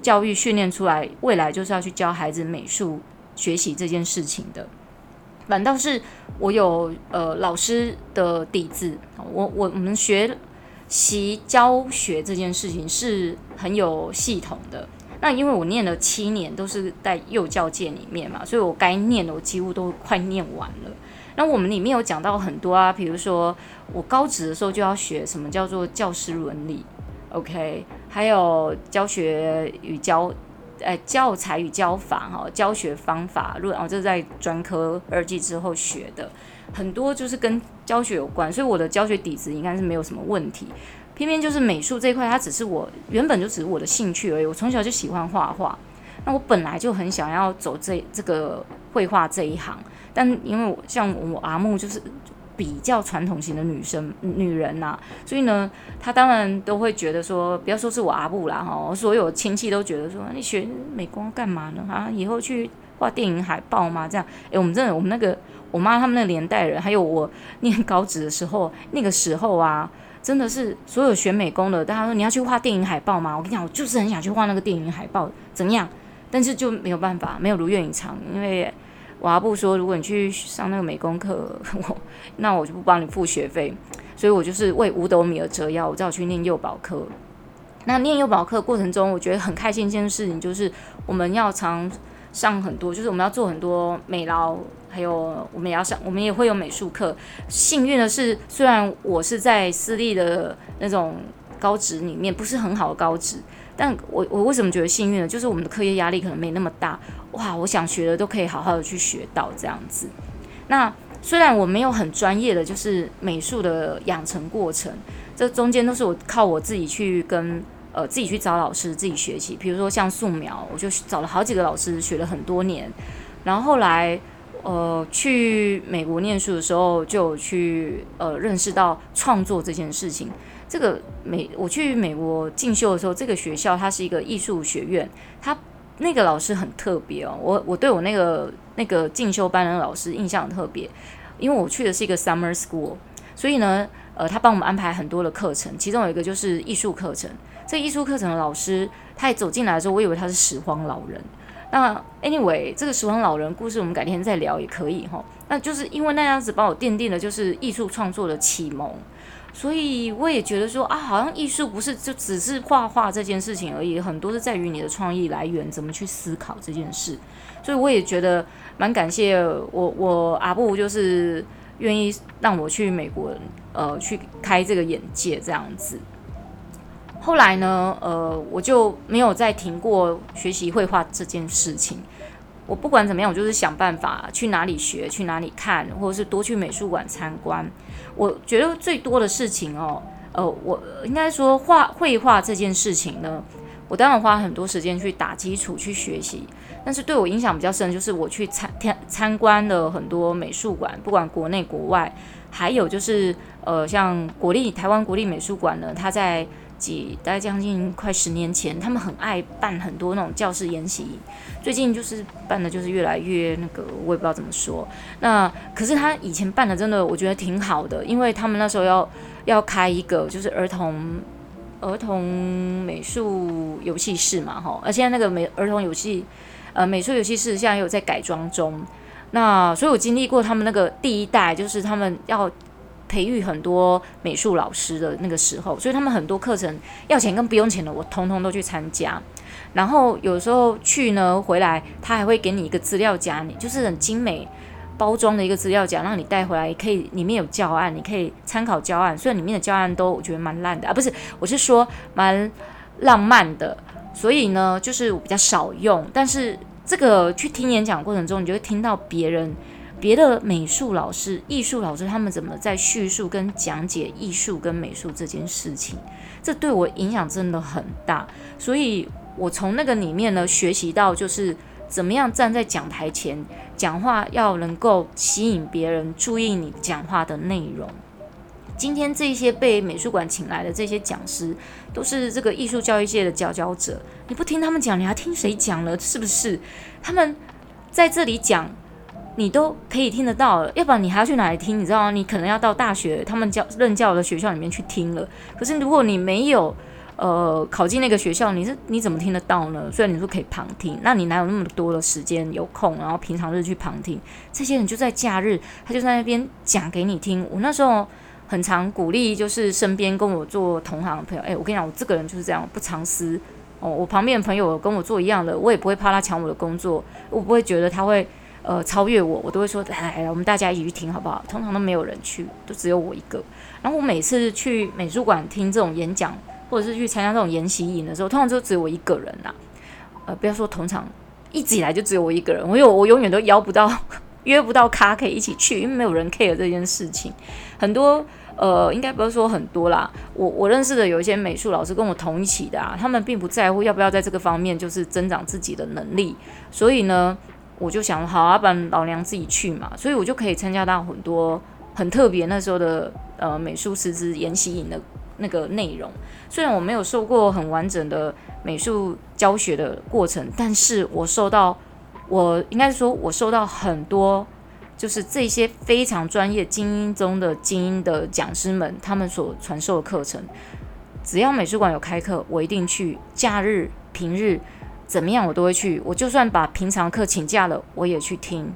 教育训练出来，未来就是要去教孩子美术学习这件事情的。反倒是我有呃老师的底子，我我我们学。习教学这件事情是很有系统的。那因为我念了七年，都是在幼教界里面嘛，所以我该念的我几乎都快念完了。那我们里面有讲到很多啊，比如说我高职的时候就要学什么叫做教师伦理，OK，还有教学与教，呃，教材与教法哈，教学方法论哦，这是在专科二技之后学的。很多就是跟教学有关，所以我的教学底子应该是没有什么问题。偏偏就是美术这一块，它只是我原本就只是我的兴趣而已。我从小就喜欢画画，那我本来就很想要走这这个绘画这一行，但因为我像我阿木就是比较传统型的女生女人呐、啊，所以呢，她当然都会觉得说，不要说是我阿布啦哈，所有亲戚都觉得说，你学美工干嘛呢？啊，以后去画电影海报吗？这样，诶，我们真的我们那个。我妈他们那个年代人，还有我念高职的时候，那个时候啊，真的是所有学美工的，大家说你要去画电影海报吗？我跟你讲，我就是很想去画那个电影海报，怎样？但是就没有办法，没有如愿以偿，因为我阿布说，如果你去上那个美工课，我那我就不帮你付学费，所以我就是为五斗米而折腰，我只好去念幼保课。那念幼保课过程中，我觉得很开心一件事情，就是我们要常上很多，就是我们要做很多美劳。还有我们也要上，我们也会有美术课。幸运的是，虽然我是在私立的那种高职里面，不是很好的高职，但我我为什么觉得幸运呢？就是我们的课业压力可能没那么大。哇，我想学的都可以好好的去学到这样子。那虽然我没有很专业的，就是美术的养成过程，这中间都是我靠我自己去跟呃自己去找老师自己学习。比如说像素描，我就找了好几个老师学了很多年，然后后来。呃，去美国念书的时候，就去呃认识到创作这件事情。这个美，我去美国进修的时候，这个学校它是一个艺术学院，它那个老师很特别哦。我我对我那个那个进修班的老师印象很特别，因为我去的是一个 summer school，所以呢，呃，他帮我们安排很多的课程，其中有一个就是艺术课程。这艺术课程的老师，他一走进来的时候，我以为他是拾荒老人。那 anyway，这个拾荒老人故事我们改天再聊也可以哈。那就是因为那样子帮我奠定了就是艺术创作的启蒙，所以我也觉得说啊，好像艺术不是就只是画画这件事情而已，很多是在于你的创意来源，怎么去思考这件事。所以我也觉得蛮感谢我我阿布就是愿意让我去美国呃去开这个眼界这样子。后来呢，呃，我就没有再停过学习绘画这件事情。我不管怎么样，我就是想办法去哪里学，去哪里看，或者是多去美术馆参观。我觉得最多的事情哦，呃，我应该说画绘画这件事情呢，我当然花很多时间去打基础去学习。但是对我影响比较深，就是我去参参参观了很多美术馆，不管国内国外，还有就是呃，像国立台湾国立美术馆呢，它在。几大概将近快十年前，他们很爱办很多那种教师研习。最近就是办的，就是越来越那个，我也不知道怎么说。那可是他以前办的真的，我觉得挺好的，因为他们那时候要要开一个就是儿童儿童美术游戏室嘛，哈。而现在那个美儿童游戏呃美术游戏室现在有在改装中。那所以我经历过他们那个第一代，就是他们要。培育很多美术老师的那个时候，所以他们很多课程要钱跟不用钱的，我通通都去参加。然后有时候去呢，回来他还会给你一个资料夹，你就是很精美包装的一个资料夹，让你带回来，可以里面有教案，你可以参考教案。虽然里面的教案都我觉得蛮烂的啊，不是，我是说蛮浪漫的。所以呢，就是我比较少用，但是这个去听演讲过程中，你就会听到别人。别的美术老师、艺术老师，他们怎么在叙述跟讲解艺术跟美术这件事情？这对我影响真的很大。所以我从那个里面呢，学习到就是怎么样站在讲台前讲话，要能够吸引别人注意你讲话的内容。今天这些被美术馆请来的这些讲师，都是这个艺术教育界的佼佼者。你不听他们讲，你还听谁讲了？是不是？他们在这里讲，你都可以听得到。要不然你还要去哪里听？你知道吗？你可能要到大学他们教任教的学校里面去听了。可是如果你没有呃考进那个学校，你是你怎么听得到呢？虽然你说可以旁听，那你哪有那么多的时间有空，然后平常日去旁听？这些人就在假日，他就在那边讲给你听。我那时候。很常鼓励，就是身边跟我做同行的朋友，哎，我跟你讲，我这个人就是这样，不藏私哦。我旁边的朋友跟我做一样的，我也不会怕他抢我的工作，我不会觉得他会呃超越我，我都会说，哎，我们大家一起去听好不好？通常都没有人去，都只有我一个。然后我每次去美术馆听这种演讲，或者是去参加这种研习营的时候，通常就只有我一个人呐。呃，不要说同场，一直以来就只有我一个人，我有我永远都邀不到。约不到咖可以一起去，因为没有人 care 这件事情。很多呃，应该不是说很多啦。我我认识的有一些美术老师跟我同一起的啊，他们并不在乎要不要在这个方面就是增长自己的能力。所以呢，我就想好啊，不然老娘自己去嘛。所以我就可以参加到很多很特别那时候的呃美术师资研习营的那个内容。虽然我没有受过很完整的美术教学的过程，但是我受到。我应该说，我受到很多，就是这些非常专业、精英中的精英的讲师们，他们所传授的课程。只要美术馆有开课，我一定去。假日、平日怎么样，我都会去。我就算把平常课请假了，我也去听。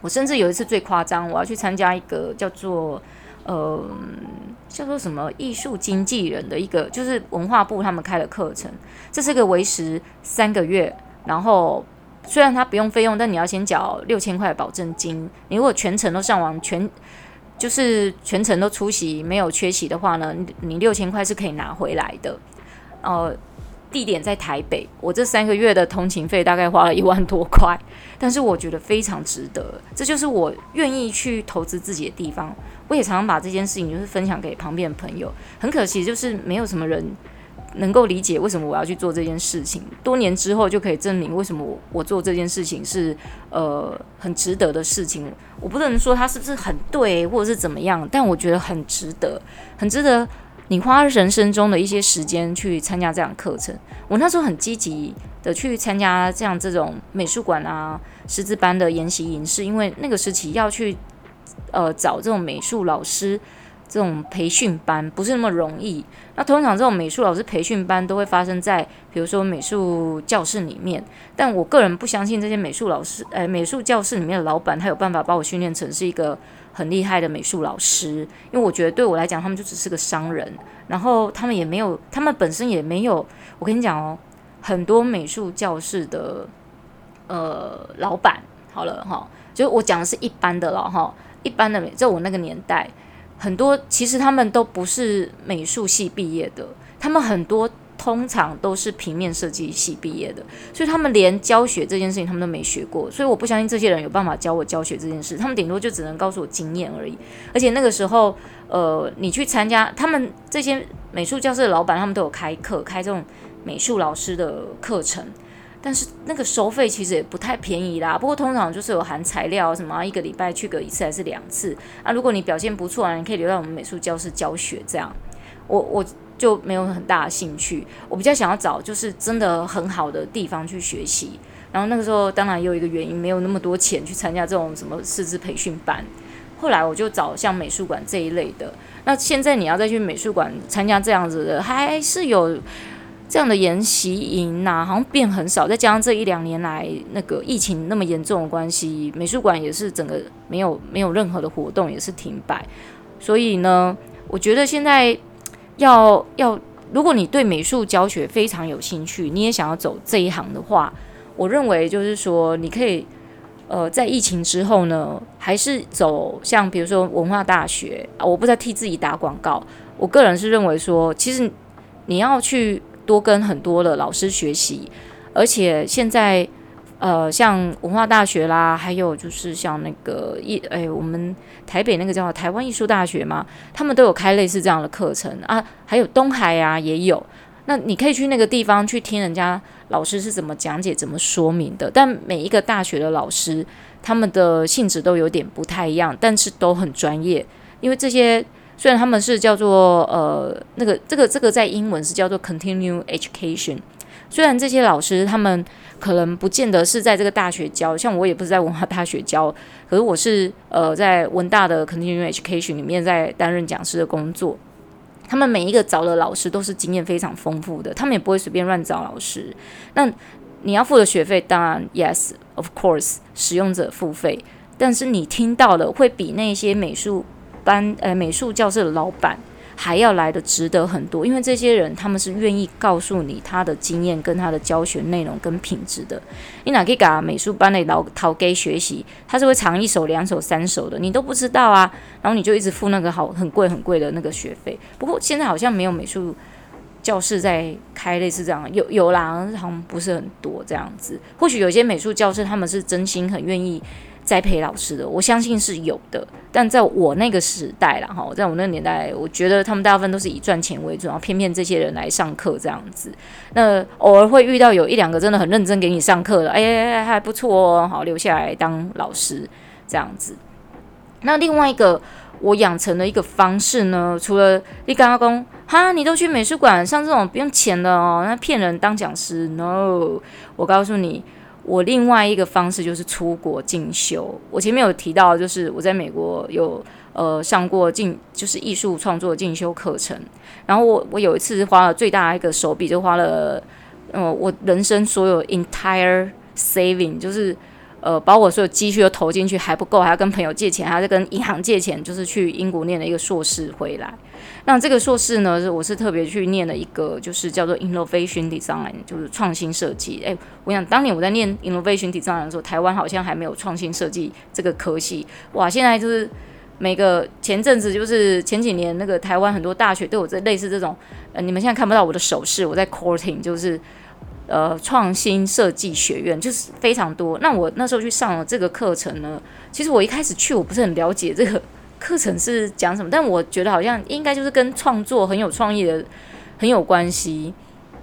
我甚至有一次最夸张，我要去参加一个叫做呃叫做什么艺术经纪人的一个，就是文化部他们开的课程。这是个维持三个月，然后。虽然他不用费用，但你要先缴六千块保证金。你如果全程都上网，全就是全程都出席，没有缺席的话呢，你六千块是可以拿回来的。呃，地点在台北，我这三个月的通勤费大概花了一万多块，但是我觉得非常值得。这就是我愿意去投资自己的地方。我也常常把这件事情就是分享给旁边的朋友。很可惜，就是没有什么人。能够理解为什么我要去做这件事情，多年之后就可以证明为什么我我做这件事情是呃很值得的事情。我不能说它是不是很对或者是怎么样，但我觉得很值得，很值得你花人生中的一些时间去参加这样课程。我那时候很积极的去参加这样这种美术馆啊师资班的研习营，是因为那个时期要去呃找这种美术老师。这种培训班不是那么容易。那通常这种美术老师培训班都会发生在，比如说美术教室里面。但我个人不相信这些美术老师，呃，美术教室里面的老板他有办法把我训练成是一个很厉害的美术老师。因为我觉得对我来讲，他们就只是个商人，然后他们也没有，他们本身也没有。我跟你讲哦，很多美术教室的呃老板，好了哈，就我讲的是一般的了哈，一般的美，在我那个年代。很多其实他们都不是美术系毕业的，他们很多通常都是平面设计系毕业的，所以他们连教学这件事情他们都没学过，所以我不相信这些人有办法教我教学这件事，他们顶多就只能告诉我经验而已。而且那个时候，呃，你去参加他们这些美术教室的老板，他们都有开课，开这种美术老师的课程。但是那个收费其实也不太便宜啦，不过通常就是有含材料什么，一个礼拜去个一次还是两次啊？如果你表现不错啊，你可以留在我们美术教室教学这样。我我就没有很大的兴趣，我比较想要找就是真的很好的地方去学习。然后那个时候当然也有一个原因，没有那么多钱去参加这种什么师资培训班。后来我就找像美术馆这一类的。那现在你要再去美术馆参加这样子的，还是有。这样的研习营呐，好像变很少。再加上这一两年来那个疫情那么严重的关系，美术馆也是整个没有没有任何的活动，也是停摆。所以呢，我觉得现在要要，如果你对美术教学非常有兴趣，你也想要走这一行的话，我认为就是说，你可以呃，在疫情之后呢，还是走像比如说文化大学啊，我不在替自己打广告。我个人是认为说，其实你要去。多跟很多的老师学习，而且现在，呃，像文化大学啦，还有就是像那个艺，哎，我们台北那个叫台湾艺术大学嘛，他们都有开类似这样的课程啊，还有东海啊也有。那你可以去那个地方去听人家老师是怎么讲解、怎么说明的。但每一个大学的老师，他们的性质都有点不太一样，但是都很专业。因为这些虽然他们是叫做呃那个这个这个在英文是叫做 continue education，虽然这些老师他们可能不见得是在这个大学教，像我也不是在文化大学教，可是我是呃在文大的 Continuing education 里面在担任讲师的工作。他们每一个找的老师都是经验非常丰富的，他们也不会随便乱找老师。那你要付的学费，当然 yes of course，使用者付费，但是你听到的会比那些美术班呃美术教室的老板。还要来的值得很多，因为这些人他们是愿意告诉你他的经验跟他的教学内容跟品质的。你哪可以给美术班的老陶给学习，他是会藏一手、两手、三手的，你都不知道啊。然后你就一直付那个好很贵很贵的那个学费。不过现在好像没有美术教室在开类似这样，有有啦，好像不是很多这样子。或许有些美术教室他们是真心很愿意。栽培老师的，我相信是有的，但在我那个时代啦，哈，在我那个年代，我觉得他们大部分都是以赚钱为主，然后偏偏这些人来上课这样子。那偶尔会遇到有一两个真的很认真给你上课的，哎，还不错哦，好，留下来当老师这样子。那另外一个我养成的一个方式呢，除了你刚刚讲，哈，你都去美术馆上这种不用钱的哦，那骗人当讲师，no，我告诉你。我另外一个方式就是出国进修。我前面有提到，就是我在美国有呃上过进就是艺术创作进修课程。然后我我有一次花了最大一个手笔，就花了呃我人生所有 entire saving，就是呃把我所有积蓄都投进去还不够，还要跟朋友借钱，还要跟银行借钱，就是去英国念了一个硕士回来。那这个硕士呢，是我是特别去念了一个，就是叫做 Innovation Design，就是创新设计。诶，我想当年我在念 Innovation Design 的时候，台湾好像还没有创新设计这个科系。哇，现在就是每个前阵子就是前几年那个台湾很多大学都有这类似这种，呃，你们现在看不到我的手势，我在 quoting，就是呃创新设计学院，就是非常多。那我那时候去上了这个课程呢，其实我一开始去我不是很了解这个。课程是讲什么？但我觉得好像应该就是跟创作很有创意的很有关系。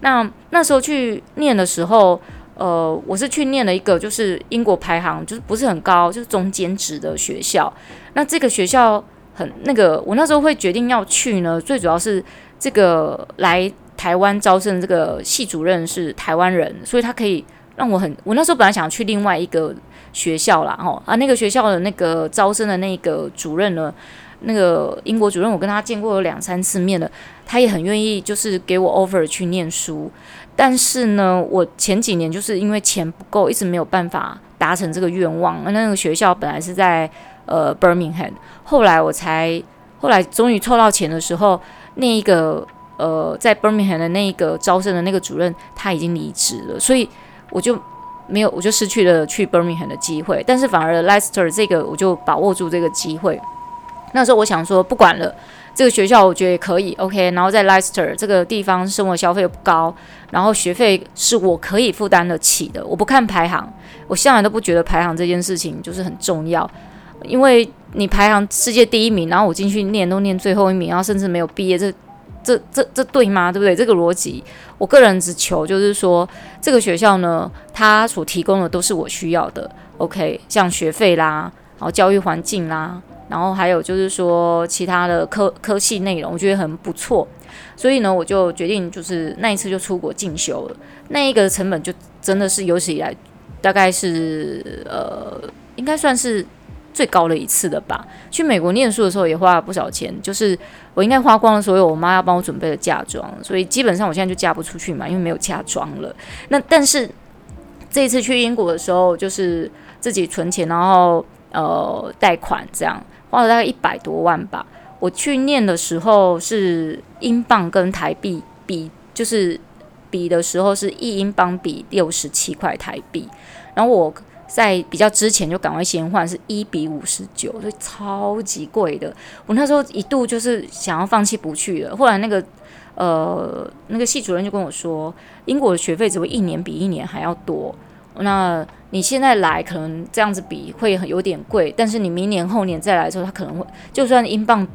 那那时候去念的时候，呃，我是去念了一个就是英国排行就是不是很高，就是中间值的学校。那这个学校很那个，我那时候会决定要去呢，最主要是这个来台湾招生这个系主任是台湾人，所以他可以让我很。我那时候本来想去另外一个。学校啦，吼啊，那个学校的那个招生的那个主任呢，那个英国主任，我跟他见过两三次面了，他也很愿意，就是给我 offer 去念书。但是呢，我前几年就是因为钱不够，一直没有办法达成这个愿望。那个学校本来是在呃 Birmingham，后来我才后来终于凑到钱的时候，那一个呃在 Birmingham 的那一个招生的那个主任他已经离职了，所以我就。没有，我就失去了去 Birmingham 的机会，但是反而 Leicester 这个我就把握住这个机会。那时候我想说，不管了，这个学校我觉得也可以，OK。然后在 Leicester 这个地方，生活消费不高，然后学费是我可以负担得起的。我不看排行，我向来都不觉得排行这件事情就是很重要，因为你排行世界第一名，然后我进去念都念最后一名，然后甚至没有毕业这。这这这对吗？对不对？这个逻辑，我个人只求就是说，这个学校呢，它所提供的都是我需要的。OK，像学费啦，然后教育环境啦，然后还有就是说其他的科科系内容，我觉得很不错。所以呢，我就决定就是那一次就出国进修了。那一个成本就真的是有史以来大概是呃，应该算是。最高的一次的吧。去美国念书的时候也花了不少钱，就是我应该花光了所有我妈要帮我准备的嫁妆，所以基本上我现在就嫁不出去嘛，因为没有嫁妆了。那但是这一次去英国的时候，就是自己存钱，然后呃贷款这样，花了大概一百多万吧。我去念的时候是英镑跟台币比，就是比的时候是一英镑比六十七块台币，然后我。在比较之前就赶快先换，是一比五十九，所以超级贵的。我那时候一度就是想要放弃不去了。后来那个呃那个系主任就跟我说，英国的学费只会一年比一年还要多。那你现在来可能这样子比会有点贵，但是你明年后年再来的时候，他可能会就算英镑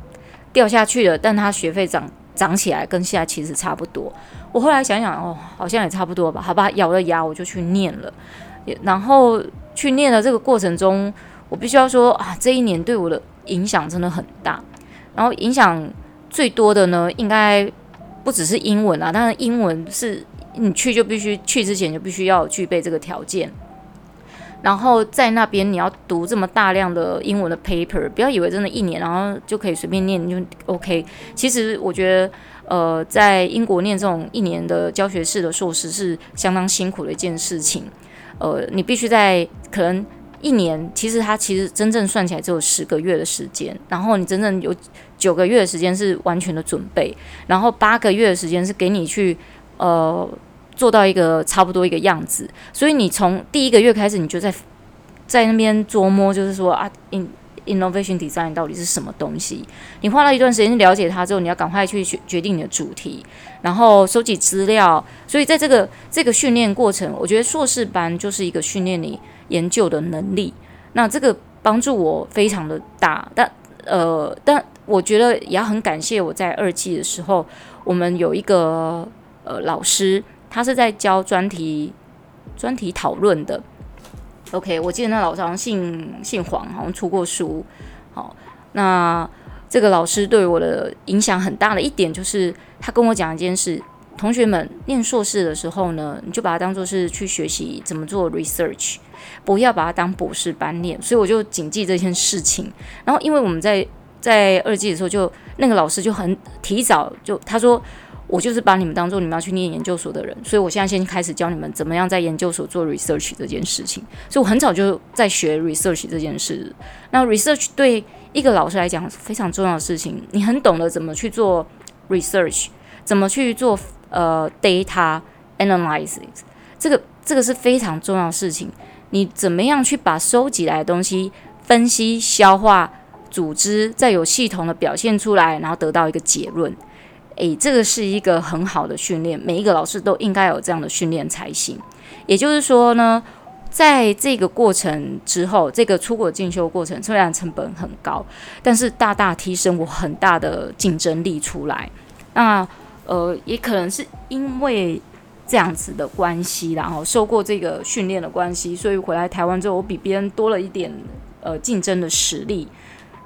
掉下去了，但他学费涨涨起来跟现在其实差不多。我后来想想，哦，好像也差不多吧。好吧，咬了牙我就去念了，然后去念的这个过程中，我必须要说啊，这一年对我的影响真的很大。然后影响最多的呢，应该不只是英文啊，当然英文是你去就必须去之前就必须要具备这个条件。然后在那边你要读这么大量的英文的 paper，不要以为真的一年然后就可以随便念就 OK。其实我觉得，呃，在英国念这种一年的教学式的硕士是相当辛苦的一件事情。呃，你必须在可能一年，其实它其实真正算起来只有十个月的时间，然后你真正有九个月的时间是完全的准备，然后八个月的时间是给你去呃。做到一个差不多一个样子，所以你从第一个月开始，你就在在那边琢磨，就是说啊你 innovation design 到底是什么东西？你花了一段时间去了解它之后，你要赶快去决决定你的主题，然后收集资料。所以在这个这个训练过程，我觉得硕士班就是一个训练你研究的能力。那这个帮助我非常的大，但呃，但我觉得也要很感谢我在二季的时候，我们有一个呃老师。他是在教专题专题讨论的。OK，我记得那老师好像姓姓黄，好像出过书。好，那这个老师对我的影响很大的一点就是，他跟我讲一件事：同学们念硕士的时候呢，你就把它当做是去学习怎么做 research，不要把它当博士班念。所以我就谨记这件事情。然后，因为我们在在二季的时候就，就那个老师就很提早就他说。我就是把你们当做你们要去念研究所的人，所以我现在先开始教你们怎么样在研究所做 research 这件事情。所以我很早就在学 research 这件事。那 research 对一个老师来讲非常重要的事情，你很懂得怎么去做 research，怎么去做呃 data analysis，这个这个是非常重要的事情。你怎么样去把收集来的东西分析、消化、组织，再有系统的表现出来，然后得到一个结论。诶，这个是一个很好的训练，每一个老师都应该有这样的训练才行。也就是说呢，在这个过程之后，这个出国进修过程虽然成本很高，但是大大提升我很大的竞争力出来。那呃，也可能是因为这样子的关系，然后受过这个训练的关系，所以回来台湾之后，我比别人多了一点呃竞争的实力。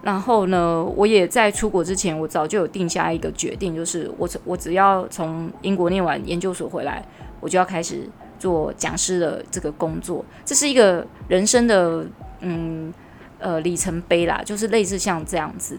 然后呢，我也在出国之前，我早就有定下一个决定，就是我我只要从英国念完研究所回来，我就要开始做讲师的这个工作。这是一个人生的嗯呃里程碑啦，就是类似像这样子。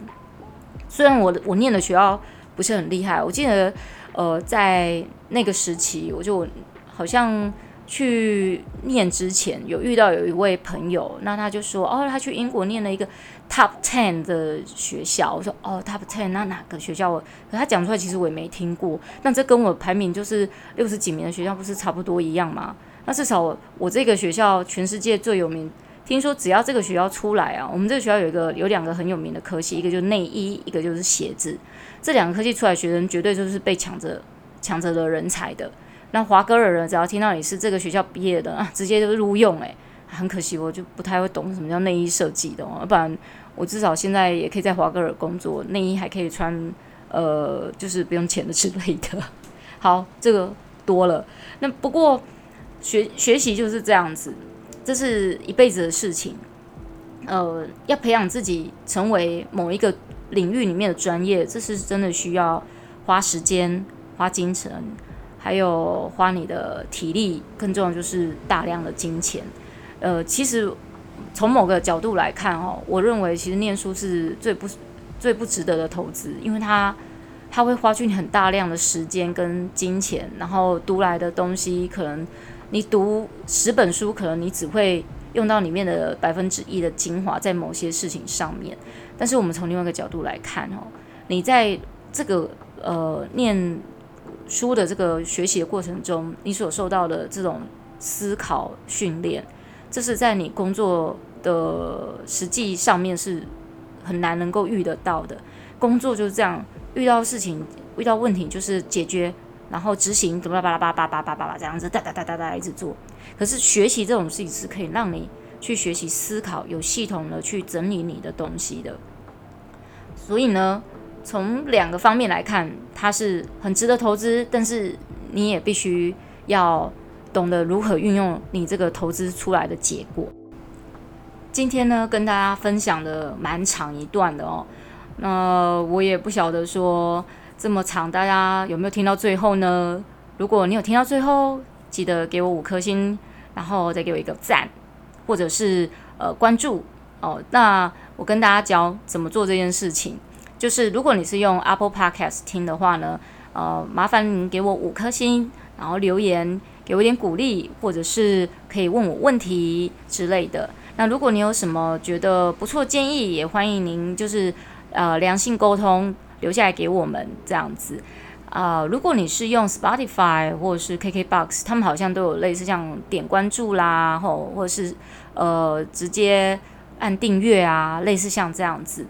虽然我我念的学校不是很厉害，我记得呃在那个时期，我就好像。去念之前有遇到有一位朋友，那他就说哦，他去英国念了一个 top ten 的学校。我说哦，top ten 那哪个学校？可他讲出来，其实我也没听过。那这跟我排名就是六十几名的学校不是差不多一样吗？那至少我，这个学校全世界最有名。听说只要这个学校出来啊，我们这个学校有一个有两个很有名的科系，一个就是内衣，一个就是鞋子。这两个科系出来学生绝对就是被抢着抢着的人才的。那华哥尔人只要听到你是这个学校毕业的啊，直接就录用哎，很可惜我就不太会懂什么叫内衣设计的哦，不然我至少现在也可以在华格尔工作，内衣还可以穿，呃，就是不用钱的之类的。好，这个多了。那不过学学习就是这样子，这是一辈子的事情。呃，要培养自己成为某一个领域里面的专业，这是真的需要花时间、花精神。还有花你的体力，更重要就是大量的金钱。呃，其实从某个角度来看，哦，我认为其实念书是最不最不值得的投资，因为它它会花去你很大量的时间跟金钱，然后读来的东西，可能你读十本书，可能你只会用到里面的百分之一的精华在某些事情上面。但是我们从另外一个角度来看，哦，你在这个呃念。书的这个学习的过程中，你所受到的这种思考训练，这是在你工作的实际上面是很难能够遇得到的。工作就是这样，遇到事情、遇到问题就是解决，然后执行，巴拉巴拉巴拉巴拉巴拉巴拉这样子哒哒哒哒哒一直做。可是学习这种事情是可以让你去学习思考，有系统的去整理你的东西的。所以呢。从两个方面来看，它是很值得投资，但是你也必须要懂得如何运用你这个投资出来的结果。今天呢，跟大家分享的蛮长一段的哦，那我也不晓得说这么长，大家有没有听到最后呢？如果你有听到最后，记得给我五颗星，然后再给我一个赞，或者是呃关注哦。那我跟大家教怎么做这件事情。就是如果你是用 Apple Podcast 听的话呢，呃，麻烦您给我五颗星，然后留言给我一点鼓励，或者是可以问我问题之类的。那如果你有什么觉得不错建议，也欢迎您就是呃良性沟通留下来给我们这样子。啊、如果你是用 Spotify 或者是 KKBox，他们好像都有类似像点关注啦，或或者是呃直接按订阅啊，类似像这样子。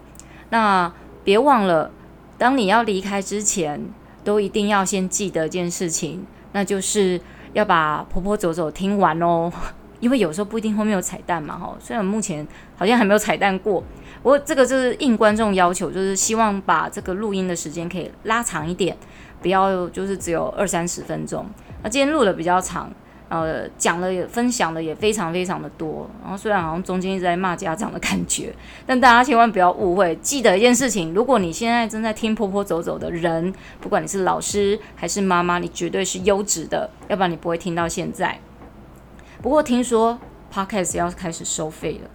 那别忘了，当你要离开之前，都一定要先记得一件事情，那就是要把婆婆走走听完哦。因为有时候不一定后面有彩蛋嘛，哈。虽然目前好像还没有彩蛋过，不过这个就是应观众要求，就是希望把这个录音的时间可以拉长一点，不要就是只有二三十分钟。那今天录的比较长。呃，讲了也分享的也非常非常的多，然后虽然好像中间一直在骂家长的感觉，但大家千万不要误会，记得一件事情，如果你现在正在听婆婆走走的人，不管你是老师还是妈妈，你绝对是优质的，要不然你不会听到现在。不过听说 Podcast 要开始收费了，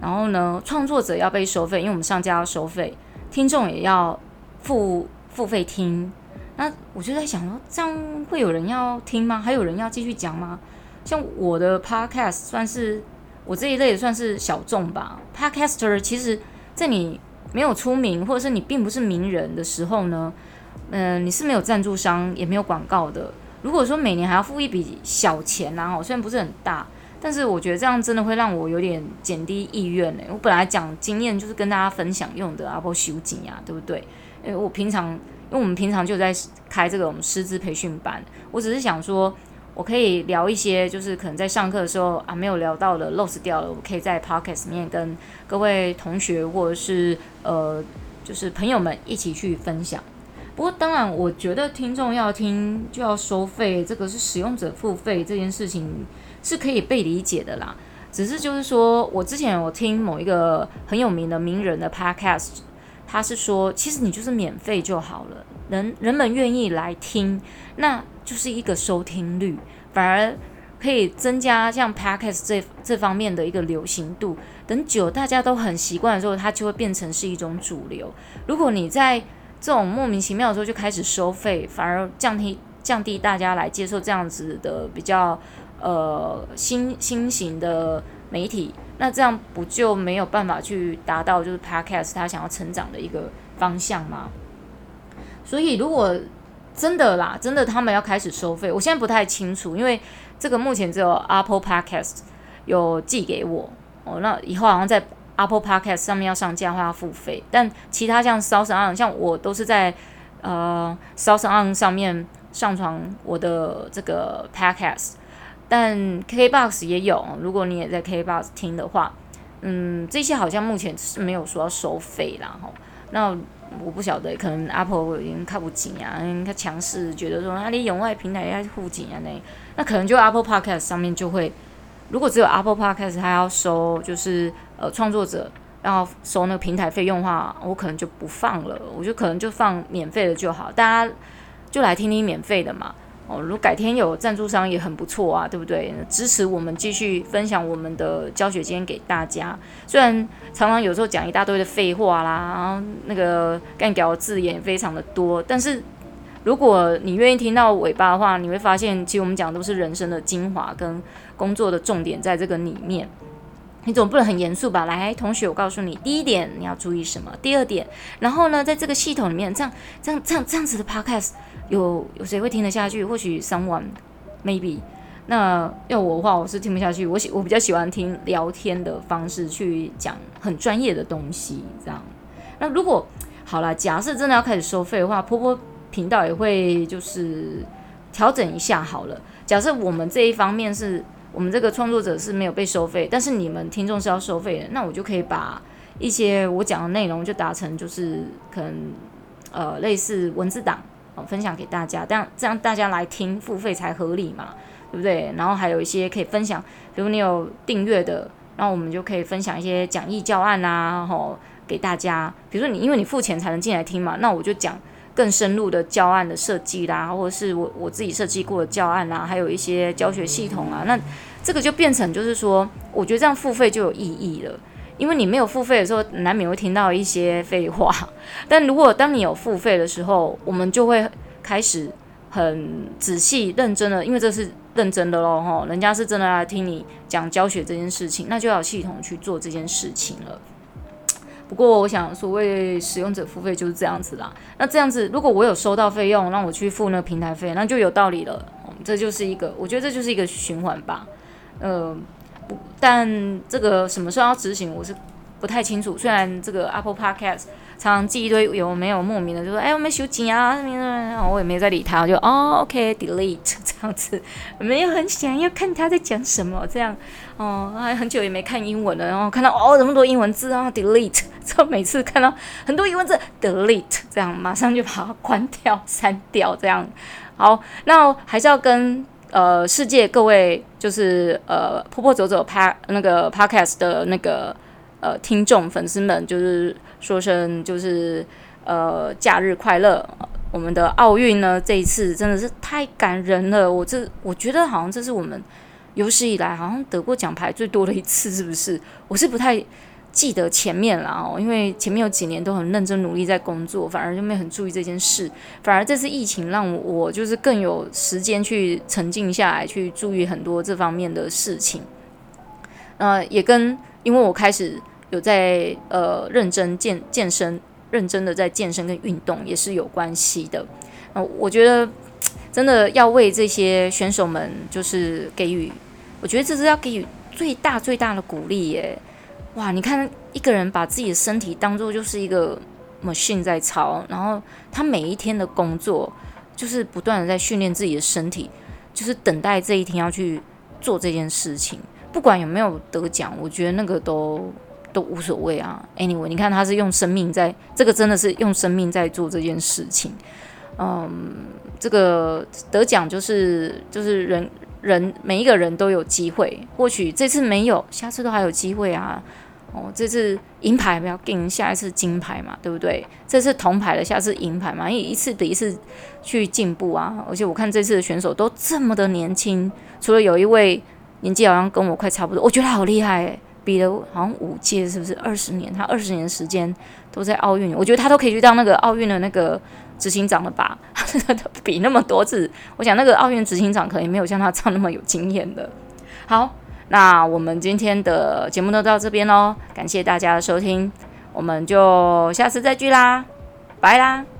然后呢，创作者要被收费，因为我们上架要收费，听众也要付付费听。那我就在想说，这样会有人要听吗？还有人要继续讲吗？像我的 podcast 算是我这一类也算是小众吧。Podcaster 其实，在你没有出名或者是你并不是名人的时候呢，嗯、你是没有赞助商也没有广告的。如果说每年还要付一笔小钱啊，虽然不是很大，但是我觉得这样真的会让我有点减低意愿呢。我本来讲经验就是跟大家分享用的，啊，不修景呀，对不对？因为我平常。因为我们平常就在开这个我们师资培训班，我只是想说，我可以聊一些，就是可能在上课的时候啊没有聊到的，lost 掉了，我可以在 podcast 里面跟各位同学或者是呃，就是朋友们一起去分享。不过当然，我觉得听众要听就要收费，这个是使用者付费这件事情是可以被理解的啦。只是就是说我之前我听某一个很有名的名人的 podcast。他是说，其实你就是免费就好了，人人们愿意来听，那就是一个收听率，反而可以增加像 Podcast 这这方面的一个流行度。等久大家都很习惯的时候，它就会变成是一种主流。如果你在这种莫名其妙的时候就开始收费，反而降低降低大家来接受这样子的比较呃新新型的媒体。那这样不就没有办法去达到就是 Podcast 他想要成长的一个方向吗？所以如果真的啦，真的他们要开始收费，我现在不太清楚，因为这个目前只有 Apple Podcast 有寄给我哦。那以后好像在 Apple Podcast 上面要上架的话要付费，但其他像 SoundOn 像我都是在呃 SoundOn 上面上传我的这个 Podcast。但 KBox 也有，如果你也在 KBox 听的话，嗯，这些好像目前是没有说要收费啦，哈。那我不晓得，可能 Apple 已经看不紧啊，他强势觉得说啊，你用外平台要护紧啊，那那可能就 Apple Podcast 上面就会，如果只有 Apple Podcast 它要收，就是呃创作者要收那个平台费用的话，我可能就不放了，我就可能就放免费的就好，大家就来听听免费的嘛。哦，如果改天有赞助商也很不错啊，对不对？支持我们继续分享我们的教学经验给大家。虽然常常有时候讲一大堆的废话啦，然后那个干掉字眼也非常的多，但是如果你愿意听到尾巴的话，你会发现其实我们讲的都是人生的精华跟工作的重点在这个里面。你总不能很严肃吧？来，同学，我告诉你，第一点你要注意什么？第二点，然后呢，在这个系统里面，这样、这样、这样、这样子的 podcast，有有谁会听得下去？或许 someone maybe。那要我的话，我是听不下去。我喜我比较喜欢听聊天的方式去讲很专业的东西，这样。那如果好了，假设真的要开始收费的话，婆婆频道也会就是调整一下好了。假设我们这一方面是。我们这个创作者是没有被收费，但是你们听众是要收费的，那我就可以把一些我讲的内容就达成，就是可能呃类似文字档哦分享给大家，这样这样大家来听付费才合理嘛，对不对？然后还有一些可以分享，比如你有订阅的，然后我们就可以分享一些讲义教案啊，吼给大家。比如说你因为你付钱才能进来听嘛，那我就讲更深入的教案的设计啦，或者是我我自己设计过的教案啦，还有一些教学系统啊，那这个就变成就是说，我觉得这样付费就有意义了。因为你没有付费的时候，难免会听到一些废话。但如果当你有付费的时候，我们就会开始很仔细、认真的，因为这是认真的喽，吼，人家是真的来听你讲教学这件事情，那就要系统去做这件事情了。不过，我想所谓使用者付费就是这样子啦。那这样子，如果我有收到费用，让我去付那个平台费，那就有道理了。这就是一个，我觉得这就是一个循环吧，呃。不，但这个什么时候要执行，我是不太清楚。虽然这个 Apple Podcast 常常记一堆有没有莫名的，就说哎，我没收钱啊什么什么，我也没在理他，我就哦，OK，delete、这样子，没有很想要看他在讲什么，这样哦，还很久也没看英文了，然后看到哦这么多英文字啊，delete，之后每次看到很多英文字，delete，这样马上就把它关掉、删掉，这样好，那还是要跟。呃，世界各位就是呃，坡坡走走拍那个 podcast 的那个呃听众粉丝们，就是说声就是呃假日快乐。我们的奥运呢，这一次真的是太感人了。我这我觉得好像这是我们有史以来好像得过奖牌最多的一次，是不是？我是不太。记得前面了哦，因为前面有几年都很认真努力在工作，反而就没很注意这件事。反而这次疫情让我就是更有时间去沉静下来，去注意很多这方面的事情。呃，也跟因为我开始有在呃认真健健身，认真的在健身跟运动也是有关系的。呃，我觉得真的要为这些选手们就是给予，我觉得这是要给予最大最大的鼓励耶。哇，你看一个人把自己的身体当做就是一个 machine 在操，然后他每一天的工作就是不断的在训练自己的身体，就是等待这一天要去做这件事情。不管有没有得奖，我觉得那个都都无所谓啊。Anyway，你看他是用生命在，这个真的是用生命在做这件事情。嗯，这个得奖就是就是人人每一个人都有机会，或许这次没有，下次都还有机会啊。哦，这次银牌不要紧，下一次金牌嘛，对不对？这次铜牌的，下次银牌嘛，因为一次比一次去进步啊。而且我看这次的选手都这么的年轻，除了有一位年纪好像跟我快差不多，我觉得好厉害诶，比了好像五届，是不是二十年？他二十年时间都在奥运，我觉得他都可以去当那个奥运的那个执行长了吧？比那么多次，我想那个奥运执行长可能没有像他这样那么有经验的。好。那我们今天的节目都到这边喽，感谢大家的收听，我们就下次再聚啦，拜啦。